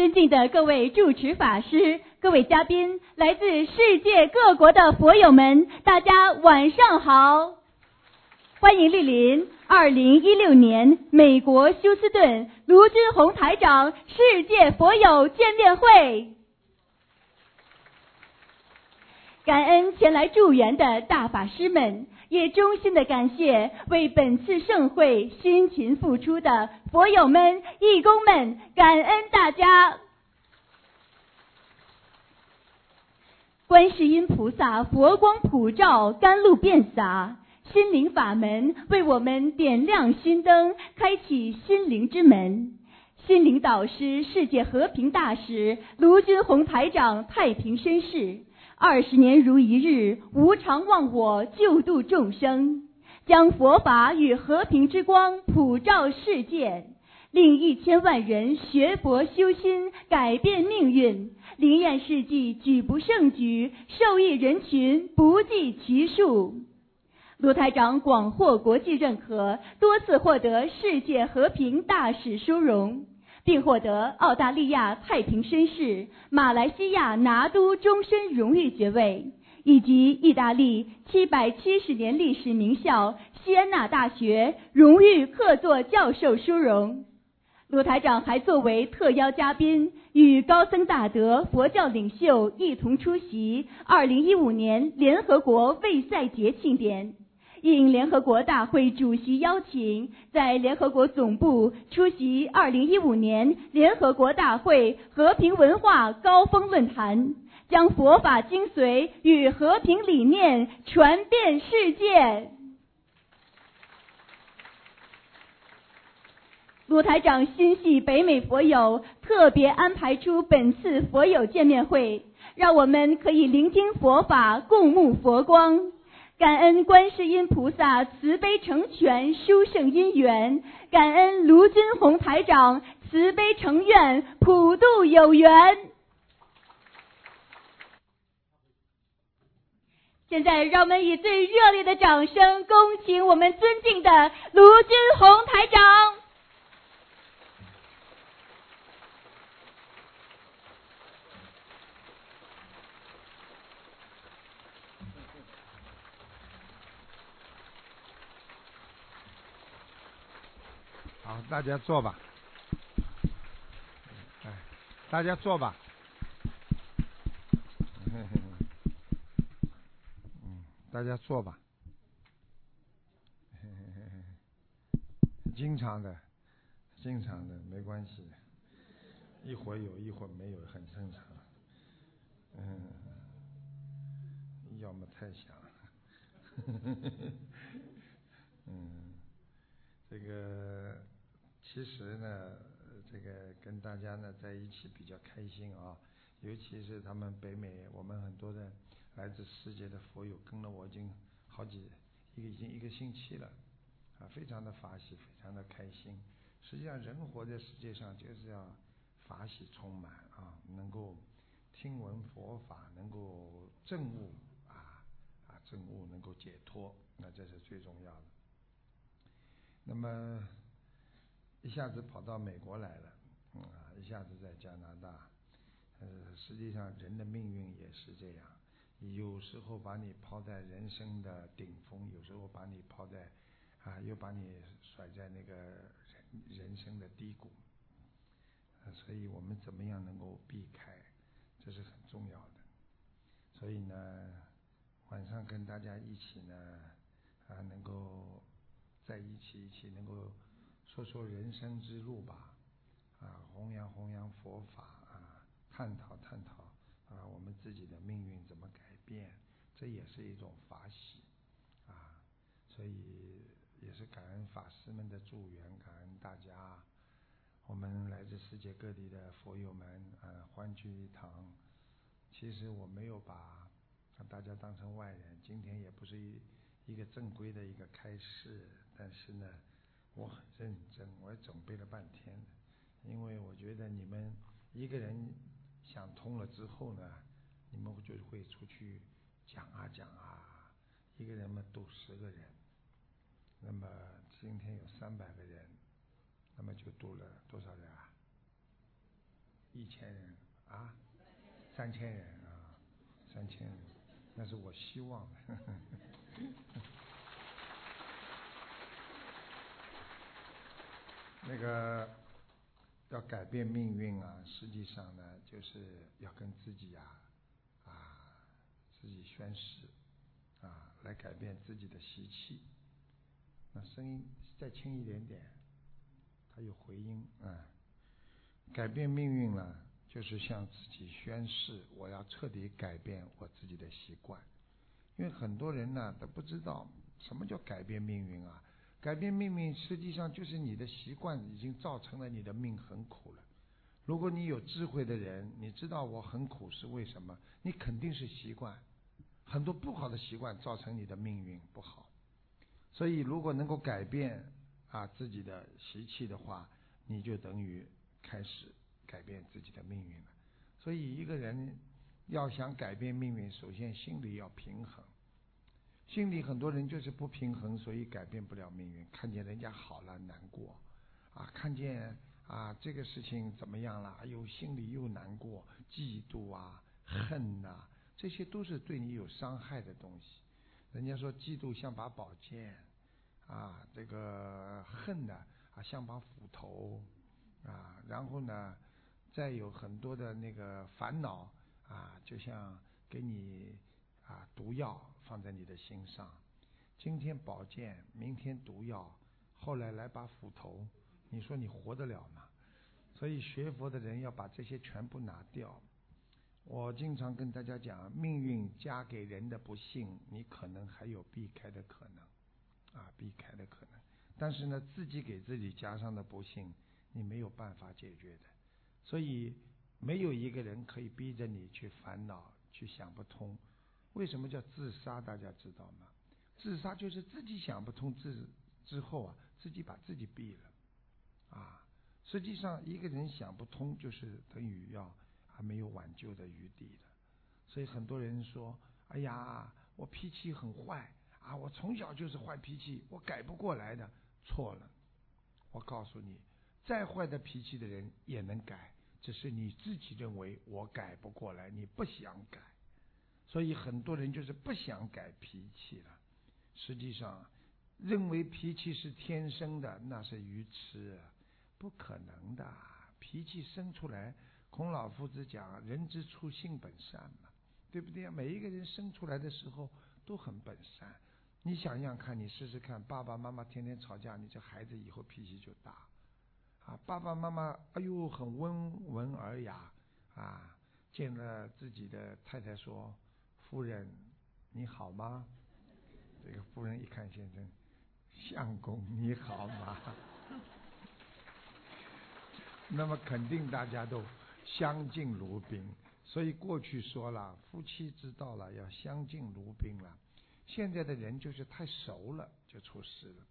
尊敬的各位主持法师、各位嘉宾、来自世界各国的佛友们，大家晚上好！欢迎莅临二零一六年美国休斯顿卢军宏台长世界佛友见面会。感恩前来助缘的大法师们，也衷心的感谢为本次盛会辛勤付出的佛友们、义工们，感恩大家。观世音菩萨佛光普照，甘露遍洒，心灵法门为我们点亮心灯，开启心灵之门。心灵导师、世界和平大使卢军宏台长太平绅士。二十年如一日，无常忘我，救度众生，将佛法与和平之光普照世界，令一千万人学佛修心，改变命运，灵验事迹举不胜举，受益人群不计其数。卢台长广获国际认可，多次获得世界和平大使殊荣。并获得澳大利亚太平绅士、马来西亚拿督终身荣誉爵位，以及意大利七百七十年历史名校锡安纳大学荣誉客座教授殊荣。鲁台长还作为特邀嘉宾，与高僧大德、佛教领袖一同出席二零一五年联合国卫赛节庆典。应联合国大会主席邀请，在联合国总部出席2015年联合国大会和平文化高峰论坛，将佛法精髓与和平理念传遍世界。鲁台长心系北美佛友，特别安排出本次佛友见面会，让我们可以聆听佛法，共沐佛光。感恩观世音菩萨慈悲成全殊胜因缘，感恩卢军宏台长慈悲成愿普度有缘。现在，让我们以最热烈的掌声，恭请我们尊敬的卢军宏台长。好大家坐吧，哎，大家坐吧，嗯，大家坐吧，经常的，经常的，没关系，一会儿有一会没有，很正常，嗯，要么太响，嗯，这个。其实呢，这个跟大家呢在一起比较开心啊，尤其是他们北美，我们很多的来自世界的佛友跟了我已经好几一个已经一个星期了，啊，非常的法喜，非常的开心。实际上，人活在世界上就是要法喜充满啊，能够听闻佛法，能够证悟啊啊证悟，能够解脱，那这是最重要的。那么。一下子跑到美国来了，啊，一下子在加拿大，呃，实际上人的命运也是这样，有时候把你抛在人生的顶峰，有时候把你抛在，啊，又把你甩在那个人人生的低谷，所以我们怎么样能够避开，这是很重要的。所以呢，晚上跟大家一起呢，啊，能够在一起，一起能够。说说人生之路吧，啊，弘扬弘扬佛法啊，探讨探讨啊，我们自己的命运怎么改变，这也是一种法喜啊，所以也是感恩法师们的助缘，感恩大家，我们来自世界各地的佛友们啊，欢聚一堂。其实我没有把大家当成外人，今天也不是一一个正规的一个开示，但是呢。我很认真，我也准备了半天，因为我觉得你们一个人想通了之后呢，你们就会出去讲啊讲啊，一个人嘛度十个人，那么今天有三百个人，那么就度了多少人啊？一一千人啊，三千人啊，三千人，那是我希望的。呵 呵那个要改变命运啊，实际上呢，就是要跟自己呀，啊，自己宣誓，啊，来改变自己的习气。那声音再轻一点点，它有回音啊。改变命运呢，就是向自己宣誓，我要彻底改变我自己的习惯。因为很多人呢都不知道什么叫改变命运啊。改变命运，实际上就是你的习惯已经造成了你的命很苦了。如果你有智慧的人，你知道我很苦是为什么？你肯定是习惯，很多不好的习惯造成你的命运不好。所以，如果能够改变啊自己的习气的话，你就等于开始改变自己的命运了。所以，一个人要想改变命运，首先心里要平衡。心里很多人就是不平衡，所以改变不了命运。看见人家好了难过，啊，看见啊这个事情怎么样了，哎呦心里又难过，嫉妒啊、恨呐，这些都是对你有伤害的东西。人家说嫉妒像把宝剑，啊，这个恨呢啊像把斧头，啊，然后呢再有很多的那个烦恼啊，就像给你啊毒药。放在你的心上，今天宝剑，明天毒药，后来来把斧头，你说你活得了吗？所以学佛的人要把这些全部拿掉。我经常跟大家讲，命运加给人的不幸，你可能还有避开的可能，啊，避开的可能。但是呢，自己给自己加上的不幸，你没有办法解决的。所以没有一个人可以逼着你去烦恼，去想不通。为什么叫自杀？大家知道吗？自杀就是自己想不通，之之后啊，自己把自己毙了，啊，实际上一个人想不通，就是等于要还没有挽救的余地的。所以很多人说：“哎呀，我脾气很坏啊，我从小就是坏脾气，我改不过来的。”错了，我告诉你，再坏的脾气的人也能改，只是你自己认为我改不过来，你不想改。所以很多人就是不想改脾气了，实际上认为脾气是天生的，那是愚痴，不可能的。脾气生出来，孔老夫子讲“人之初，性本善”嘛，对不对？每一个人生出来的时候都很本善。你想想看，你试试看，爸爸妈妈天天吵架，你这孩子以后脾气就大。啊，爸爸妈妈哎呦很温文尔雅啊，见了自己的太太说。夫人，你好吗？这个夫人一看先生，相公你好吗？那么肯定大家都相敬如宾。所以过去说了，夫妻之道了要相敬如宾了。现在的人就是太熟了，就出事了。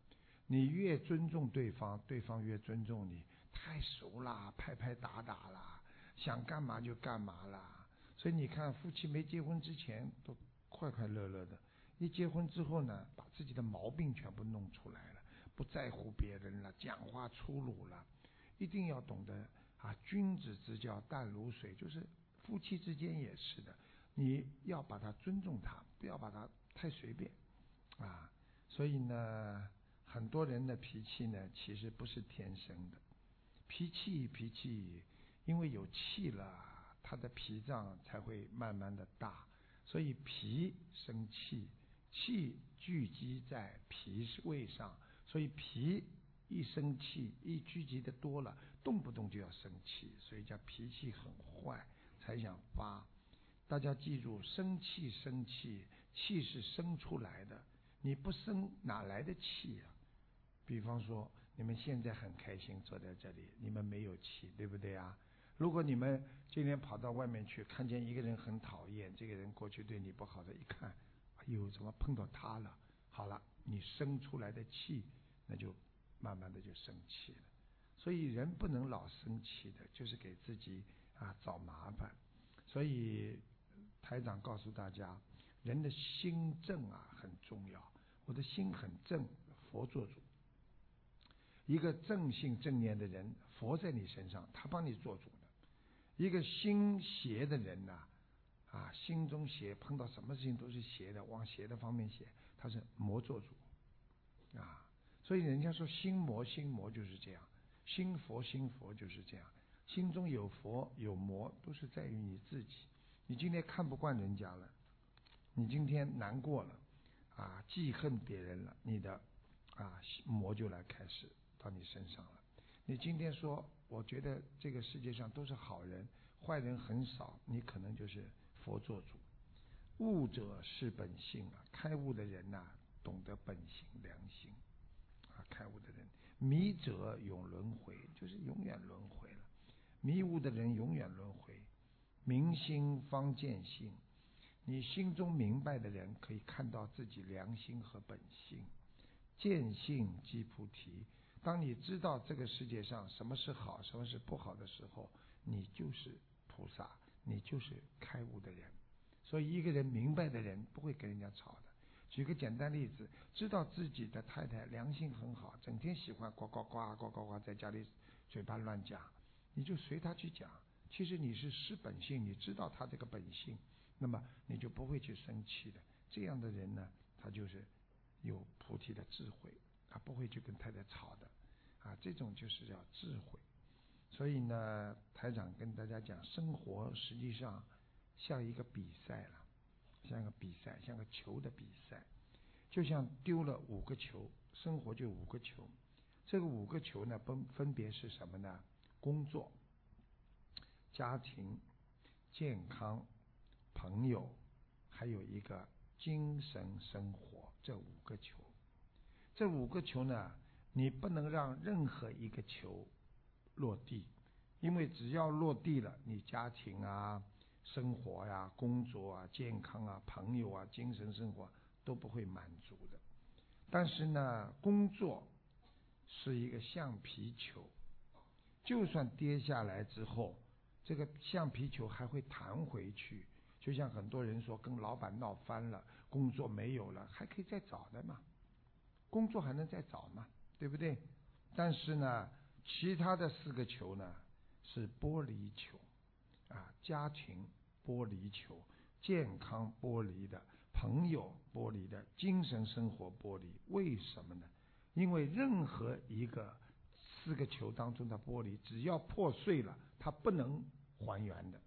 你越尊重对方，对方越尊重你。太熟了，拍拍打打了，想干嘛就干嘛了。所以你看，夫妻没结婚之前都快快乐乐的，一结婚之后呢，把自己的毛病全部弄出来了，不在乎别人了，讲话粗鲁了。一定要懂得啊，君子之交淡如水，就是夫妻之间也是的，你要把他尊重他，不要把他太随便啊。所以呢，很多人的脾气呢，其实不是天生的，脾气脾气，因为有气了。他的脾脏才会慢慢的大，所以脾生气，气聚集在脾胃上，所以脾一生气，一聚集的多了，动不动就要生气，所以叫脾气很坏，才想发。大家记住，生气生气，气是生出来的，你不生哪来的气呀？比方说，你们现在很开心坐在这里，你们没有气，对不对啊？如果你们今天跑到外面去，看见一个人很讨厌，这个人过去对你不好的，一看，哎呦，怎么碰到他了？好了，你生出来的气，那就慢慢的就生气了。所以人不能老生气的，就是给自己啊找麻烦。所以台长告诉大家，人的心正啊很重要。我的心很正，佛做主。一个正性正念的人，佛在你身上，他帮你做主。一个心邪的人呐，啊，心中邪，碰到什么事情都是邪的，往邪的方面邪，他是魔做主，啊，所以人家说心魔，心魔就是这样，心佛，心佛就是这样，心中有佛有魔，都是在于你自己。你今天看不惯人家了，你今天难过了，啊，记恨别人了，你的啊魔就来开始到你身上了。你今天说，我觉得这个世界上都是好人，坏人很少，你可能就是佛做主。悟者是本性啊，开悟的人呐，懂得本性良心啊，开悟的人。迷者永轮回，就是永远轮回了。迷悟的人永远轮回。明心方见性，你心中明白的人可以看到自己良心和本性。见性即菩提。当你知道这个世界上什么是好，什么是不好的时候，你就是菩萨，你就是开悟的人。所以，一个人明白的人不会跟人家吵的。举个简单例子，知道自己的太太良心很好，整天喜欢呱呱呱呱呱呱在家里嘴巴乱讲，你就随他去讲。其实你是失本性，你知道他这个本性，那么你就不会去生气的。这样的人呢，他就是有菩提的智慧。他不会去跟太太吵的，啊，这种就是叫智慧。所以呢，台长跟大家讲，生活实际上像一个比赛了，像个比赛，像个球的比赛，就像丢了五个球，生活就五个球。这个五个球呢，分分别是什么呢？工作、家庭、健康、朋友，还有一个精神生活，这五个球。这五个球呢，你不能让任何一个球落地，因为只要落地了，你家庭啊、生活呀、工作啊、健康啊、朋友啊、精神生活都不会满足的。但是呢，工作是一个橡皮球，就算跌下来之后，这个橡皮球还会弹回去。就像很多人说，跟老板闹翻了，工作没有了，还可以再找的嘛。工作还能再找嘛，对不对？但是呢，其他的四个球呢是玻璃球，啊，家庭玻璃球，健康玻璃的，朋友玻璃的，精神生活玻璃。为什么呢？因为任何一个四个球当中的玻璃，只要破碎了，它不能还原的。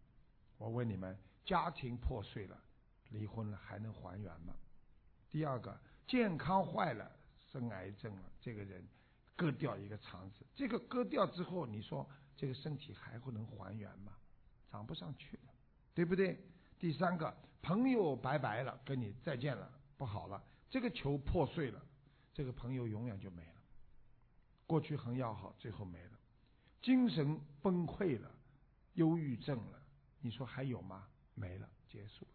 我问你们，家庭破碎了，离婚了，还能还原吗？第二个，健康坏了。生癌症了，这个人割掉一个肠子，这个割掉之后，你说这个身体还会能还原吗？长不上去了，对不对？第三个，朋友拜拜了，跟你再见了，不好了，这个球破碎了，这个朋友永远就没了。过去很要好，最后没了，精神崩溃了，忧郁症了，你说还有吗？没了，结束了。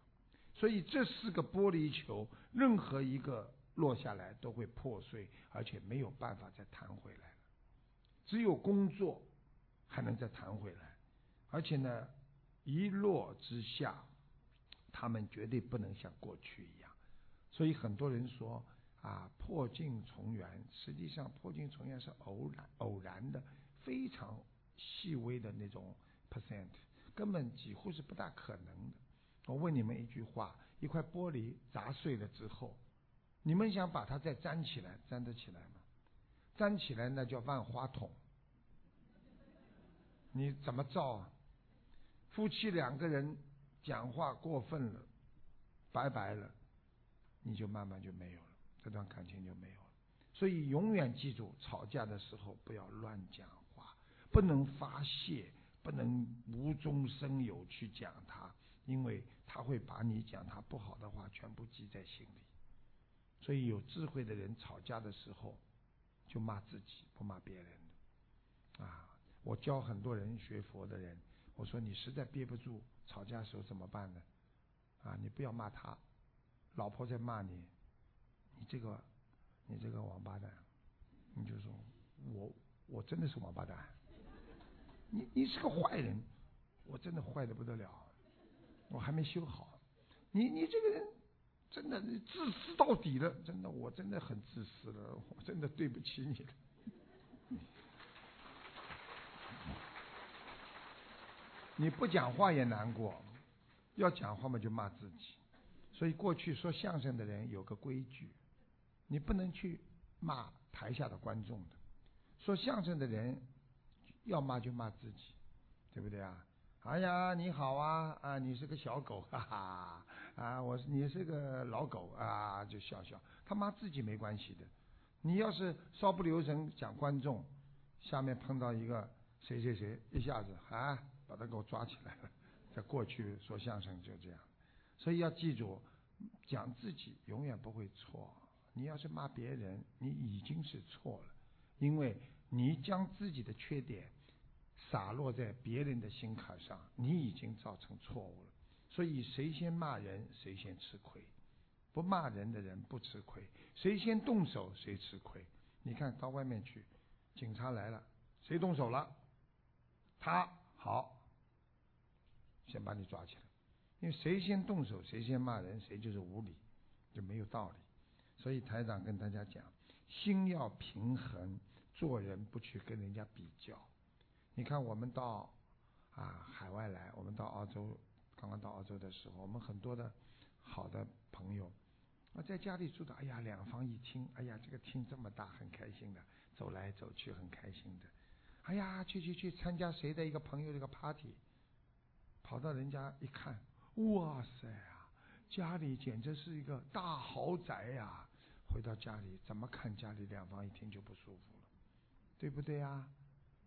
所以这四个玻璃球，任何一个。落下来都会破碎，而且没有办法再弹回来了。只有工作还能再弹回来，而且呢，一落之下，他们绝对不能像过去一样。所以很多人说啊，破镜重圆，实际上破镜重圆是偶然、偶然的，非常细微的那种 percent，根本几乎是不大可能的。我问你们一句话：一块玻璃砸碎了之后。你们想把它再粘起来，粘得起来吗？粘起来那叫万花筒。你怎么造啊？夫妻两个人讲话过分了，拜拜了，你就慢慢就没有了，这段感情就没有了。所以永远记住，吵架的时候不要乱讲话，不能发泄，不能无中生有去讲他，因为他会把你讲他不好的话全部记在心里。所以有智慧的人吵架的时候，就骂自己，不骂别人的。啊，我教很多人学佛的人，我说你实在憋不住，吵架时候怎么办呢？啊，你不要骂他，老婆在骂你，你这个，你这个王八蛋，你就说，我我真的是王八蛋，你你是个坏人，我真的坏的不得了，我还没修好，你你这个人。真的，你自私到底了！真的，我真的很自私了，我真的对不起你了。你不讲话也难过，要讲话嘛就骂自己。所以过去说相声的人有个规矩，你不能去骂台下的观众的。说相声的人要骂就骂自己，对不对啊？哎呀，你好啊啊，你是个小狗，哈哈啊，我是你是个老狗啊，就笑笑。他骂自己没关系的。你要是稍不留神讲观众，下面碰到一个谁谁谁，一下子啊，把他给我抓起来了。在过去说相声就这样，所以要记住，讲自己永远不会错。你要是骂别人，你已经是错了，因为你将自己的缺点洒落在别人的心坎上，你已经造成错误了。所以谁先骂人，谁先吃亏。不骂人的人不吃亏，谁先动手谁吃亏。你看到外面去，警察来了，谁动手了？他好，先把你抓起来。因为谁先动手，谁先骂人，谁就是无理，就没有道理。所以台长跟大家讲，心要平衡，做人不去跟人家比较。你看我们到啊海外来，我们到澳洲，刚刚到澳洲的时候，我们很多的好的朋友。我在家里住的，哎呀，两房一厅，哎呀，这个厅这么大，很开心的，走来走去很开心的。哎呀，去去去参加谁的一个朋友这个 party，跑到人家一看，哇塞啊，家里简直是一个大豪宅呀！回到家里怎么看家里两房一厅就不舒服了，对不对呀？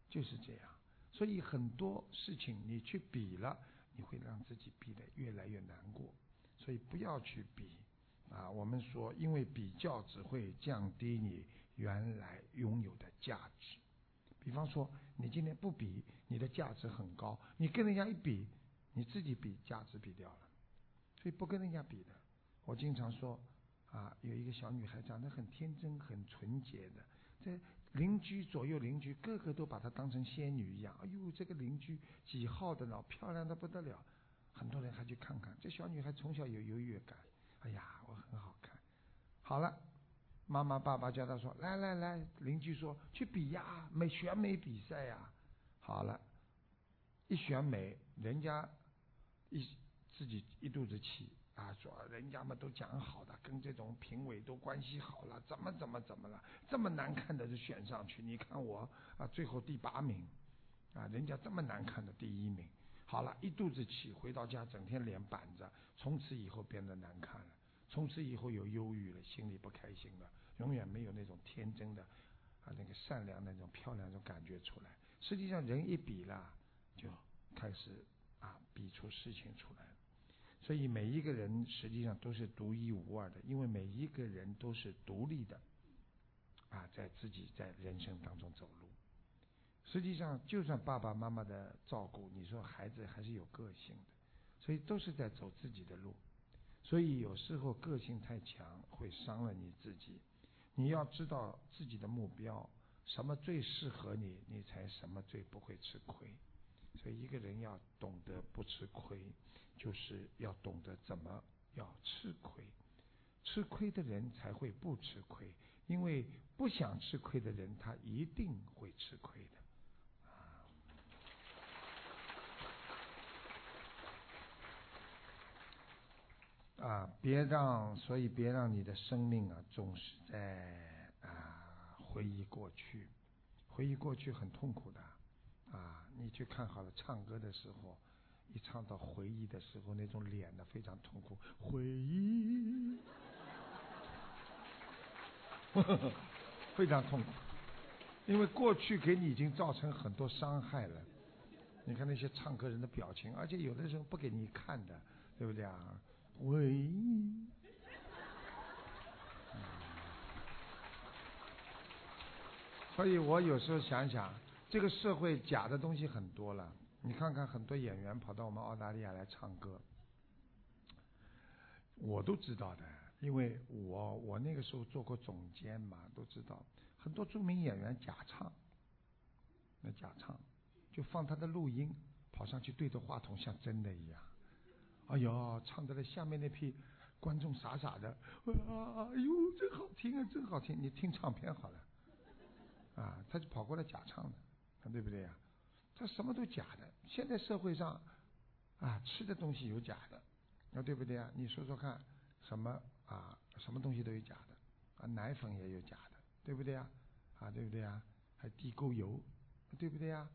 就是这样，所以很多事情你去比了，你会让自己比得越来越难过，所以不要去比。啊，我们说，因为比较只会降低你原来拥有的价值。比方说，你今天不比，你的价值很高；你跟人家一比，你自己比价值比掉了。所以不跟人家比的。我经常说，啊，有一个小女孩长得很天真、很纯洁的，在邻居左右邻居个个都把她当成仙女一样。哎呦，这个邻居几号的呢？漂亮的不得了。很多人还去看看。这小女孩从小有优越感。哎呀，我很好看。好了，妈妈爸爸叫他说：“来来来，邻居说去比呀，美选美比赛呀。”好了，一选美，人家一自己一肚子气啊，说人家们都讲好的，跟这种评委都关系好了，怎么怎么怎么了？这么难看的就选上去，你看我啊，最后第八名啊，人家这么难看的第一名。好了，一肚子气，回到家整天脸板着，从此以后变得难看了，从此以后有忧郁了，心里不开心了，永远没有那种天真的啊那个善良那种漂亮那种感觉出来。实际上人一比了，就开始啊比出事情出来。所以每一个人实际上都是独一无二的，因为每一个人都是独立的啊，在自己在人生当中走路。实际上，就算爸爸妈妈的照顾，你说孩子还是有个性的，所以都是在走自己的路。所以有时候个性太强会伤了你自己。你要知道自己的目标，什么最适合你，你才什么最不会吃亏。所以一个人要懂得不吃亏，就是要懂得怎么要吃亏。吃亏的人才会不吃亏，因为不想吃亏的人，他一定会吃亏的。啊，别让，所以别让你的生命啊，总是在啊回忆过去，回忆过去很痛苦的啊。你去看好了，唱歌的时候，一唱到回忆的时候，那种脸呢非常痛苦，回忆，非常痛苦，因为过去给你已经造成很多伤害了。你看那些唱歌人的表情，而且有的时候不给你看的，对不对啊？唯一。所以我有时候想想，这个社会假的东西很多了。你看看很多演员跑到我们澳大利亚来唱歌，我都知道的，因为我我那个时候做过总监嘛，都知道很多著名演员假唱，那假唱就放他的录音，跑上去对着话筒像真的一样。哎呦，唱的那下面那批观众傻傻的，啊，哎呦，真好听啊，真好听！你听唱片好了，啊，他就跑过来假唱的，对不对呀？他什么都假的。现在社会上啊，吃的东西有假的，啊，对不对啊？你说说看，什么啊，什么东西都有假的啊，奶粉也有假的，对不对啊？啊，对不对啊？还地沟油，对不对啊？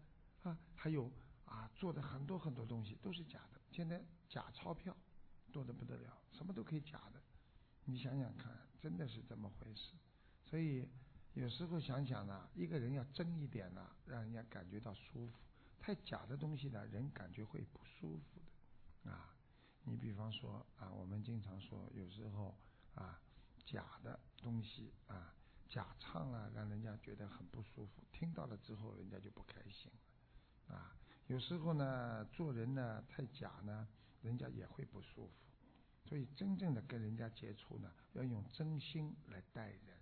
啊，还有啊，做的很多很多东西都是假的。现在假钞票多的不得了，什么都可以假的。你想想看，真的是这么回事。所以有时候想想呢，一个人要真一点呢，让人家感觉到舒服。太假的东西呢，人感觉会不舒服的。啊，你比方说啊，我们经常说，有时候啊，假的东西啊。假唱啊，让人家觉得很不舒服，听到了之后，人家就不开心了啊。有时候呢，做人呢太假呢，人家也会不舒服。所以，真正的跟人家接触呢，要用真心来待人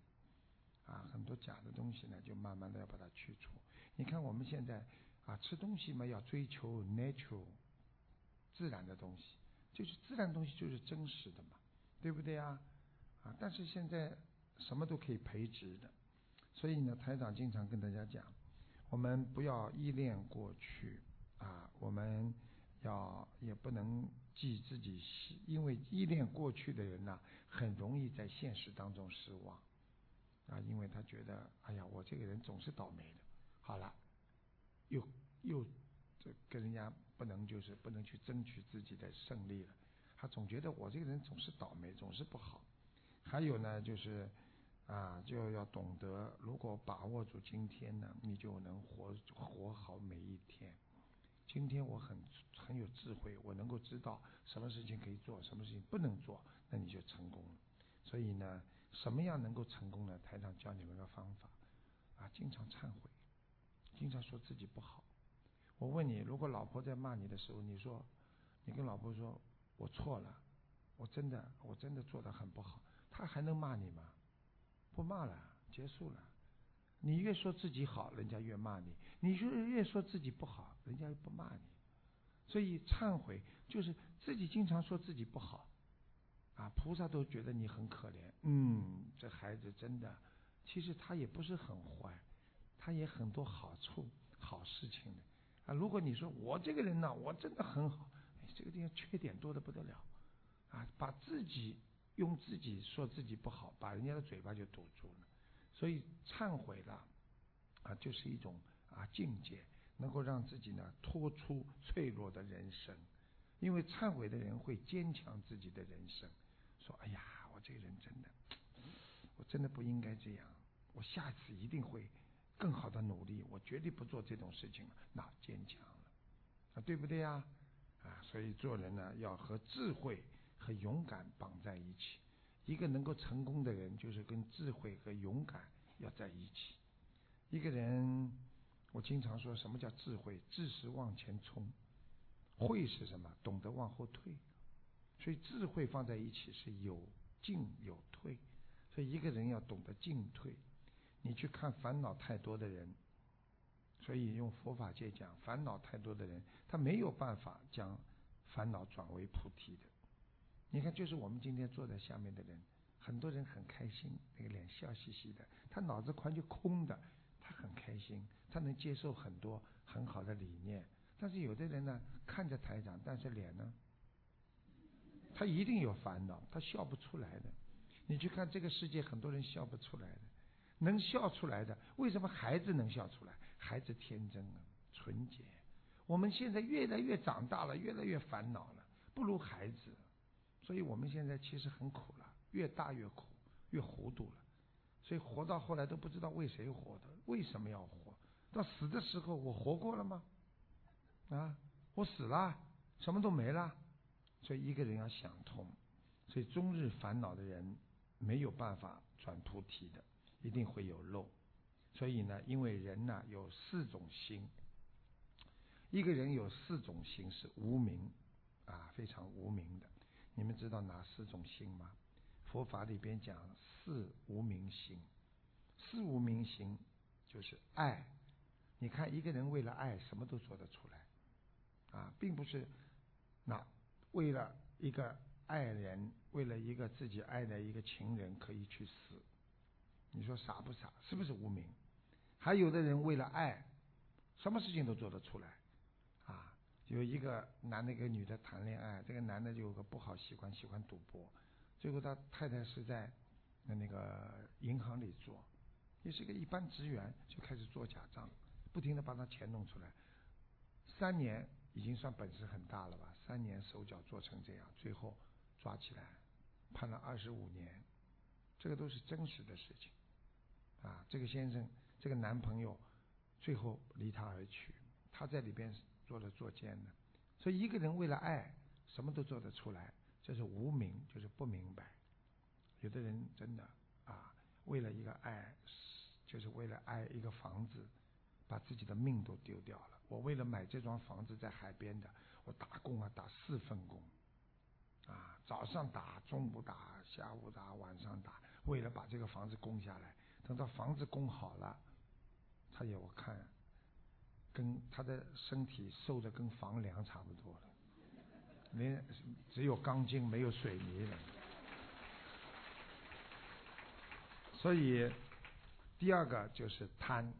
啊。很多假的东西呢，就慢慢的要把它去除。你看我们现在啊，吃东西嘛，要追求 natural 自然的东西，就是自然东西就是真实的嘛，对不对啊？啊，但是现在。什么都可以培植的，所以呢，台长经常跟大家讲，我们不要依恋过去啊，我们要也不能记自己，因为依恋过去的人呢，很容易在现实当中失望啊，因为他觉得，哎呀，我这个人总是倒霉的，好了，又又这跟人家不能就是不能去争取自己的胜利了，他总觉得我这个人总是倒霉，总是不好。还有呢，就是啊，就要懂得，如果把握住今天呢，你就能活活好每一天。今天我很很有智慧，我能够知道什么事情可以做，什么事情不能做，那你就成功了。所以呢，什么样能够成功呢？台上教你们个方法啊，经常忏悔，经常说自己不好。我问你，如果老婆在骂你的时候，你说，你跟老婆说，我错了，我真的我真的做的很不好。她还能骂你吗？不骂了，结束了。你越说自己好，人家越骂你；你就越说自己不好，人家又不骂你。所以忏悔就是自己经常说自己不好，啊，菩萨都觉得你很可怜。嗯，这孩子真的，其实他也不是很坏，他也很多好处、好事情的。啊，如果你说我这个人呢，我真的很好，哎，这个地方缺点多的不得了，啊，把自己。用自己说自己不好，把人家的嘴巴就堵住了。所以忏悔了啊，就是一种啊境界，能够让自己呢脱出脆弱的人生。因为忏悔的人会坚强自己的人生，说：“哎呀，我这个人真的，我真的不应该这样，我下次一定会更好的努力，我绝对不做这种事情了。”那坚强了啊，对不对呀？啊，所以做人呢要和智慧。和勇敢绑在一起，一个能够成功的人，就是跟智慧和勇敢要在一起。一个人，我经常说什么叫智慧？智是往前冲，慧是什么？懂得往后退。所以智慧放在一起是有进有退。所以一个人要懂得进退。你去看烦恼太多的人，所以用佛法界讲，烦恼太多的人，他没有办法将烦恼转为菩提的。你看，就是我们今天坐在下面的人，很多人很开心，那个脸笑嘻嘻的，他脑子完全空的，他很开心，他能接受很多很好的理念。但是有的人呢，看着台长，但是脸呢，他一定有烦恼，他笑不出来的。你去看这个世界，很多人笑不出来的，能笑出来的，为什么孩子能笑出来？孩子天真啊，纯洁。我们现在越来越长大了，越来越烦恼了，不如孩子。所以我们现在其实很苦了，越大越苦，越糊涂了。所以活到后来都不知道为谁活的，为什么要活？到死的时候，我活过了吗？啊，我死了，什么都没了。所以一个人要想通，所以终日烦恼的人没有办法转菩提的，一定会有漏。所以呢，因为人呢有四种心，一个人有四种心是无名啊，非常无名的。你们知道哪四种心吗？佛法里边讲四无明心，四无明心就是爱。你看一个人为了爱什么都做得出来啊，并不是那为了一个爱人，为了一个自己爱的一个情人可以去死。你说傻不傻？是不是无名？还有的人为了爱什么事情都做得出来，啊，有一个男的跟女的谈恋爱，这个男的就有个不好习惯，喜欢赌博，最后他太太是在那个银行里做，也是个一般职员，就开始做假账，不停的把他钱弄出来，三年已经算本事很大了吧，三年手脚做成这样，最后抓起来，判了二十五年，这个都是真实的事情，啊，这个先生这个男朋友。最后离他而去，他在里边做了作奸的，所以一个人为了爱什么都做得出来，这是无名，就是不明白。有的人真的啊，为了一个爱，就是为了爱一个房子，把自己的命都丢掉了。我为了买这幢房子在海边的，我打工啊打四份工，啊早上打，中午打，下午打，晚上打，为了把这个房子供下来。等到房子供好了。他也我看，跟他的身体瘦的跟房梁差不多了，连只有钢筋没有水泥了。所以第二个就是贪，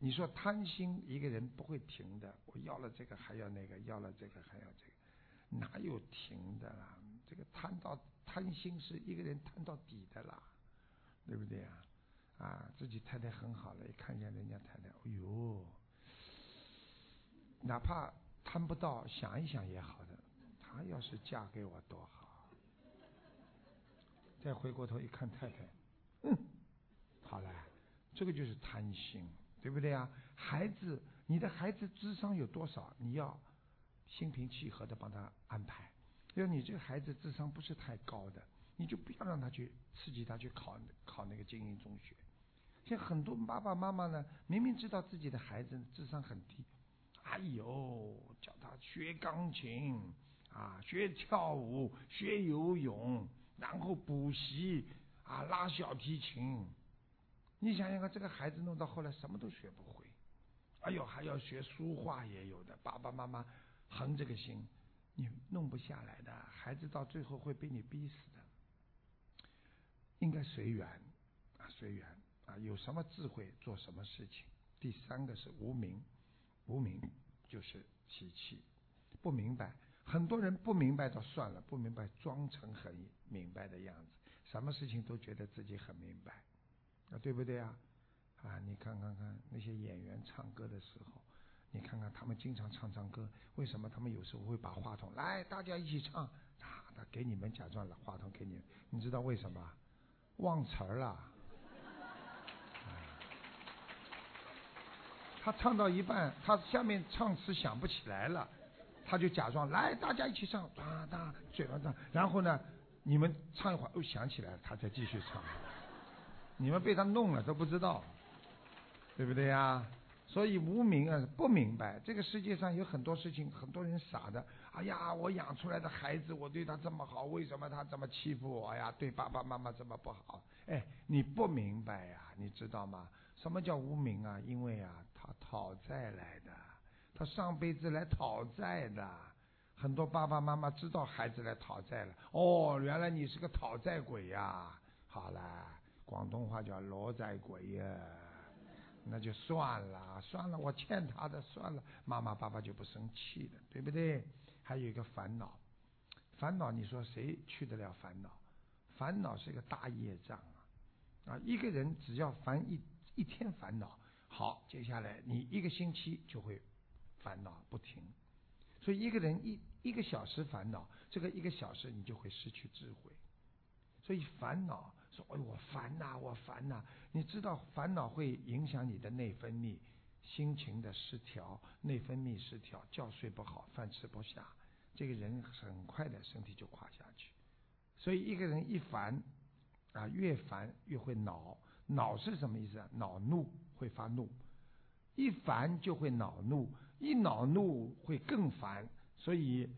你说贪心一个人不会停的，我要了这个还要那个，要了这个还要这个，哪有停的啦？这个贪到贪心是一个人贪到底的啦，对不对啊？啊，自己太太很好了，一看见人家太太，哎呦，哪怕贪不到，想一想也好的。她要是嫁给我多好。再回过头一看太太，嗯，好了，这个就是贪心，对不对啊？孩子，你的孩子智商有多少？你要心平气和的帮他安排。要你这个孩子智商不是太高的，你就不要让他去刺激他去考考那个精英中学。像很多爸爸妈妈呢，明明知道自己的孩子智商很低，哎呦，叫他学钢琴啊，学跳舞，学游泳，然后补习啊，拉小提琴。你想想看，这个孩子弄到后来什么都学不会。哎呦，还要学书画也有的，爸爸妈妈横这个心，你弄不下来的，孩子到最后会被你逼死的。应该随缘啊，随缘。啊，有什么智慧做什么事情？第三个是无名，无名就是习气，不明白。很多人不明白就算了，不明白装成很明白的样子，什么事情都觉得自己很明白，啊，对不对啊？啊，你看看看那些演员唱歌的时候，你看看他们经常唱唱歌，为什么他们有时候会把话筒来大家一起唱？啊，他给你们假装了话筒给你，你知道为什么？忘词儿了。他唱到一半，他下面唱词想不起来了，他就假装来，大家一起唱，哒哒，嘴巴上，然后呢，你们唱一会儿又想起来了，他再继续唱，你们被他弄了都不知道，对不对呀？所以无名啊，不明白这个世界上有很多事情，很多人傻的，哎呀，我养出来的孩子，我对他这么好，为什么他这么欺负我呀？对爸爸妈妈这么不好？哎，你不明白呀，你知道吗？什么叫无名啊？因为啊，他讨债来的，他上辈子来讨债的。很多爸爸妈妈知道孩子来讨债了，哦，原来你是个讨债鬼呀！好了，广东话叫罗债鬼呀，那就算了，算了，我欠他的，算了，妈妈爸爸就不生气了，对不对？还有一个烦恼，烦恼，你说谁去得了烦恼？烦恼是一个大业障啊！啊，一个人只要烦一。一天烦恼，好，接下来你一个星期就会烦恼不停。所以一个人一一个小时烦恼，这个一个小时你就会失去智慧。所以烦恼说：“哎，我烦呐，我烦呐。”你知道烦恼会影响你的内分泌，心情的失调，内分泌失调，觉睡不好，饭吃不下，这个人很快的身体就垮下去。所以一个人一烦啊，越烦越会恼。恼是什么意思啊？恼怒会发怒，一烦就会恼怒，一恼怒会更烦，所以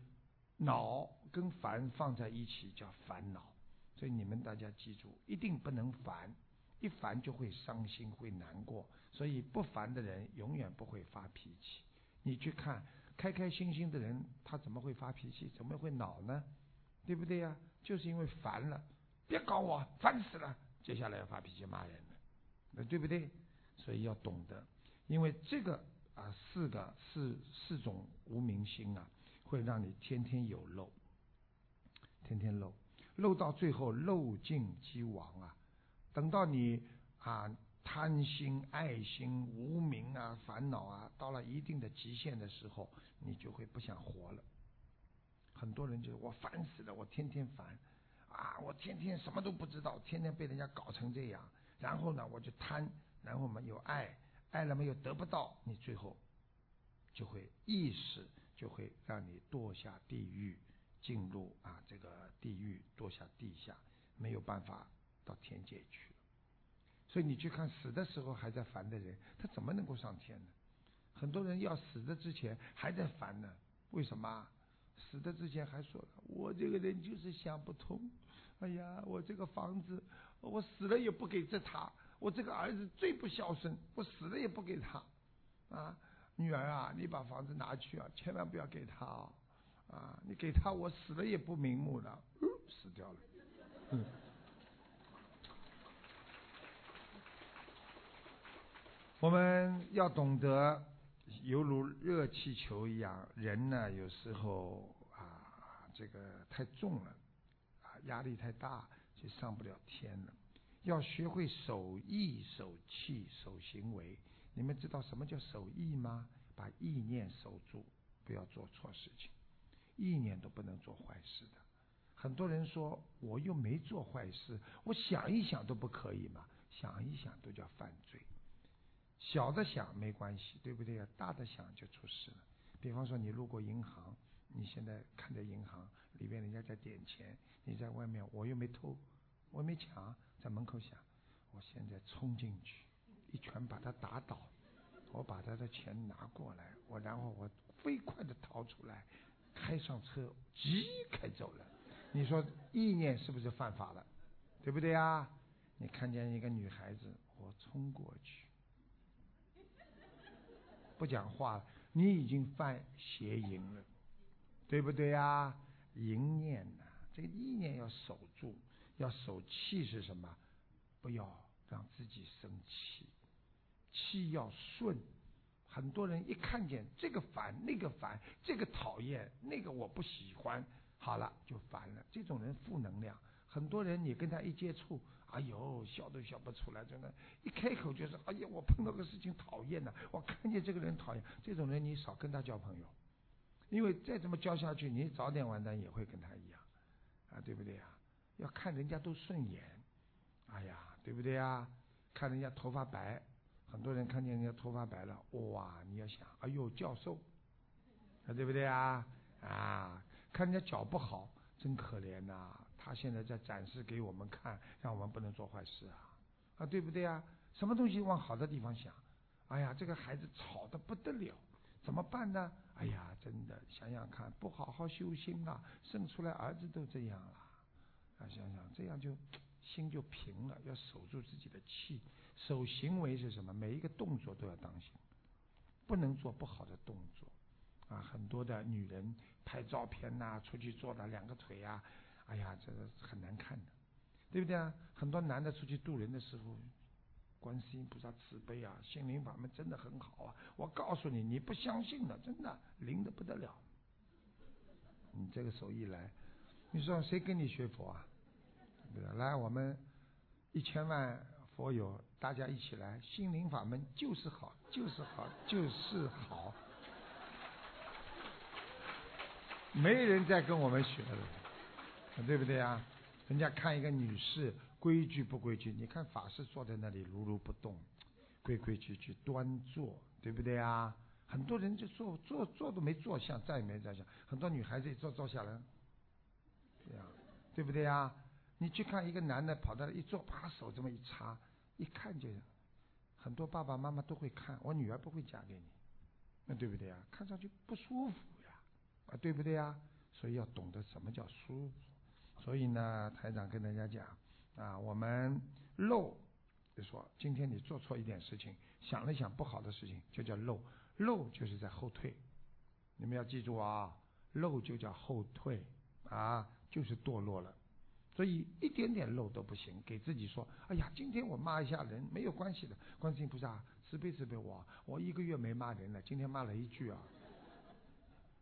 恼跟烦放在一起叫烦恼。所以你们大家记住，一定不能烦，一烦就会伤心会难过。所以不烦的人永远不会发脾气。你去看开开心心的人，他怎么会发脾气？怎么会恼呢？对不对呀？就是因为烦了，别搞我，烦死了。接下来要发脾气骂人了，那对不对？所以要懂得，因为这个啊四个四四种无明心啊，会让你天天有漏，天天漏，漏到最后漏尽即亡啊！等到你啊贪心、爱心、无明啊、烦恼啊，到了一定的极限的时候，你就会不想活了。很多人就是我烦死了，我天天烦啊，我天天什么都不知道，天天被人家搞成这样，然后呢，我就贪，然后没有爱，爱了没有得不到，你最后就会意识就会让你堕下地狱，进入啊这个地狱，堕下地下，没有办法到天界去。所以你去看死的时候还在烦的人，他怎么能够上天呢？很多人要死的之前还在烦呢，为什么？死的之前还说，我这个人就是想不通。哎呀，我这个房子，我死了也不给这他。我这个儿子最不孝顺，我死了也不给他。啊，女儿啊，你把房子拿去啊，千万不要给他啊！啊，你给他，我死了也不瞑目了，死掉了。嗯。我们要懂得，犹如热气球一样，人呢有时候啊，这个太重了，啊，压力太大，就上不了天了。要学会守意、守气、守行为。你们知道什么叫守意吗？把意念守住，不要做错事情，意念都不能做坏事的。很多人说，我又没做坏事，我想一想都不可以吗？想一想都叫犯罪。小的想没关系，对不对？大的想就出事了。比方说，你路过银行，你现在看着银行里边人家在点钱，你在外面，我又没偷，我没抢，在门口想，我现在冲进去，一拳把他打倒，我把他的钱拿过来，我然后我飞快的逃出来，开上车，急开走了。你说意念是不是犯法了？对不对啊？你看见一个女孩子，我冲过去。不讲话了，你已经犯邪淫了，对不对呀？淫念呐，这个意念要守住，要守气是什么？不要让自己生气，气要顺。很多人一看见这个烦，那个烦，这个讨厌，那个我不喜欢，好了就烦了。这种人负能量。很多人你跟他一接触。哎呦，笑都笑不出来，真的，一开口就是哎呀，我碰到个事情讨厌的，我看见这个人讨厌，这种人你少跟他交朋友，因为再这么交下去，你早点完蛋也会跟他一样，啊，对不对啊？要看人家都顺眼，哎呀，对不对呀？看人家头发白，很多人看见人家头发白了，哇，你要想，哎呦，教授，啊，对不对啊？啊，看人家脚不好，真可怜呐。他现在在展示给我们看，让我们不能做坏事啊，啊，对不对啊？什么东西往好的地方想？哎呀，这个孩子吵得不得了，怎么办呢？哎呀，真的想想看，不好好修心啊，生出来儿子都这样了，啊想想这样就心就平了。要守住自己的气，守行为是什么？每一个动作都要当心，不能做不好的动作。啊，很多的女人拍照片呐，出去坐的两个腿啊。哎呀，这个很难看的，对不对啊？很多男的出去渡人的时候，观世音菩萨慈悲啊，心灵法门真的很好啊！我告诉你，你不相信的，真的灵的不得了。你这个手一来，你说谁跟你学佛啊？来，我们一千万佛友，大家一起来，心灵法门就是好，就是好，就是好，没人再跟我们学了。对不对啊？人家看一个女士规矩不规矩？你看法师坐在那里如如不动，规规矩矩端坐，对不对啊？很多人就坐坐坐都没坐相，再也没再相。很多女孩子一坐坐下来，这样，对不对啊？你去看一个男的跑到一坐，把手这么一插，一看就，很多爸爸妈妈都会看，我女儿不会嫁给你，那对不对啊？看上去不舒服呀，啊，对不对啊？所以要懂得什么叫舒服。所以呢，台长跟大家讲啊，我们漏，就说今天你做错一点事情，想了想不好的事情，就叫漏。漏就是在后退，你们要记住啊，漏就叫后退啊，就是堕落了。所以一点点漏都不行，给自己说，哎呀，今天我骂一下人没有关系的，观世音菩萨慈悲慈悲我，我一个月没骂人了，今天骂了一句啊，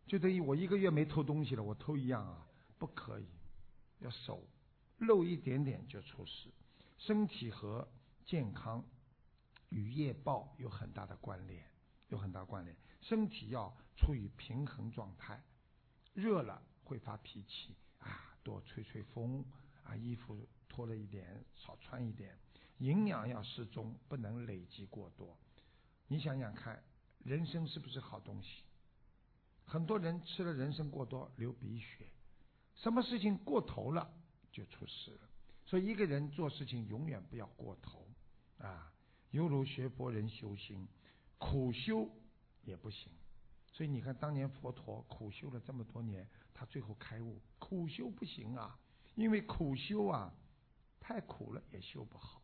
就等于我一个月没偷东西了，我偷一样啊，不可以，要守，漏一点点就出事。身体和健康与业报有很大的关联，有很大关联。身体要处于平衡状态，热了会发脾气，多吹吹风啊，衣服脱了一点少穿一点。营养要适中，不能累积过多。你想想看，人参是不是好东西？很多人吃了人参过多流鼻血，什么事情过头了就出事了。所以一个人做事情永远不要过头啊，犹如学佛人修心，苦修也不行。所以你看，当年佛陀苦修了这么多年，他最后开悟，苦修不行啊，因为苦修啊太苦了也修不好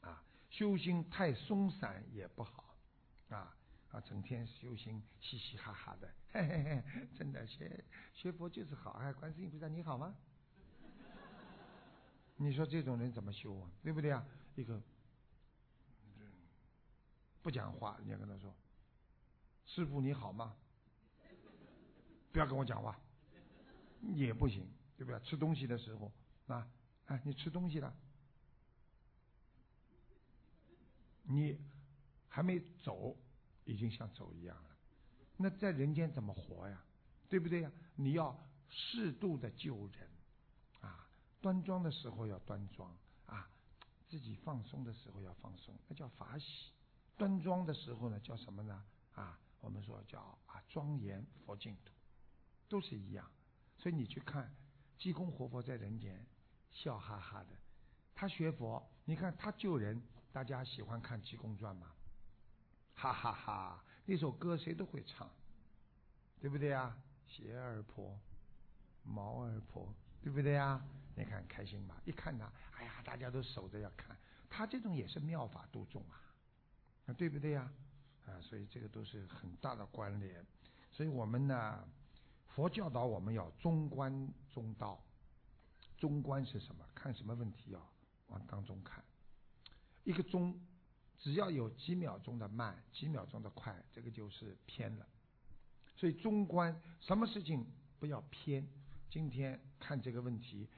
啊，修心太松散也不好啊啊，整天修心嘻嘻哈哈的，嘿嘿嘿，真的学学佛就是好哎，观世音菩萨你好吗？你说这种人怎么修啊？对不对啊？一个不讲话，你要跟他说：“师傅你好吗？”不要跟我讲话，也不行，对不对？吃东西的时候啊，哎，你吃东西了，你还没走，已经像走一样了。那在人间怎么活呀？对不对呀？你要适度的救人啊。端庄的时候要端庄啊，自己放松的时候要放松，那叫法喜。端庄的时候呢，叫什么呢？啊，我们说叫啊庄严佛净土，都是一样。所以你去看济公活佛在人间笑哈哈的，他学佛，你看他救人，大家喜欢看济公传吗？哈哈哈，那首歌谁都会唱，对不对啊？鞋儿破，毛儿破。对不对呀？你看开心吧？一看他，哎呀，大家都守着要看他，这种也是妙法度众啊，啊，对不对呀？啊，所以这个都是很大的关联。所以我们呢，佛教导我们要中观中道。中观是什么？看什么问题要往当中看。一个中，只要有几秒钟的慢，几秒钟的快，这个就是偏了。所以中观，什么事情不要偏。今天看这个问题，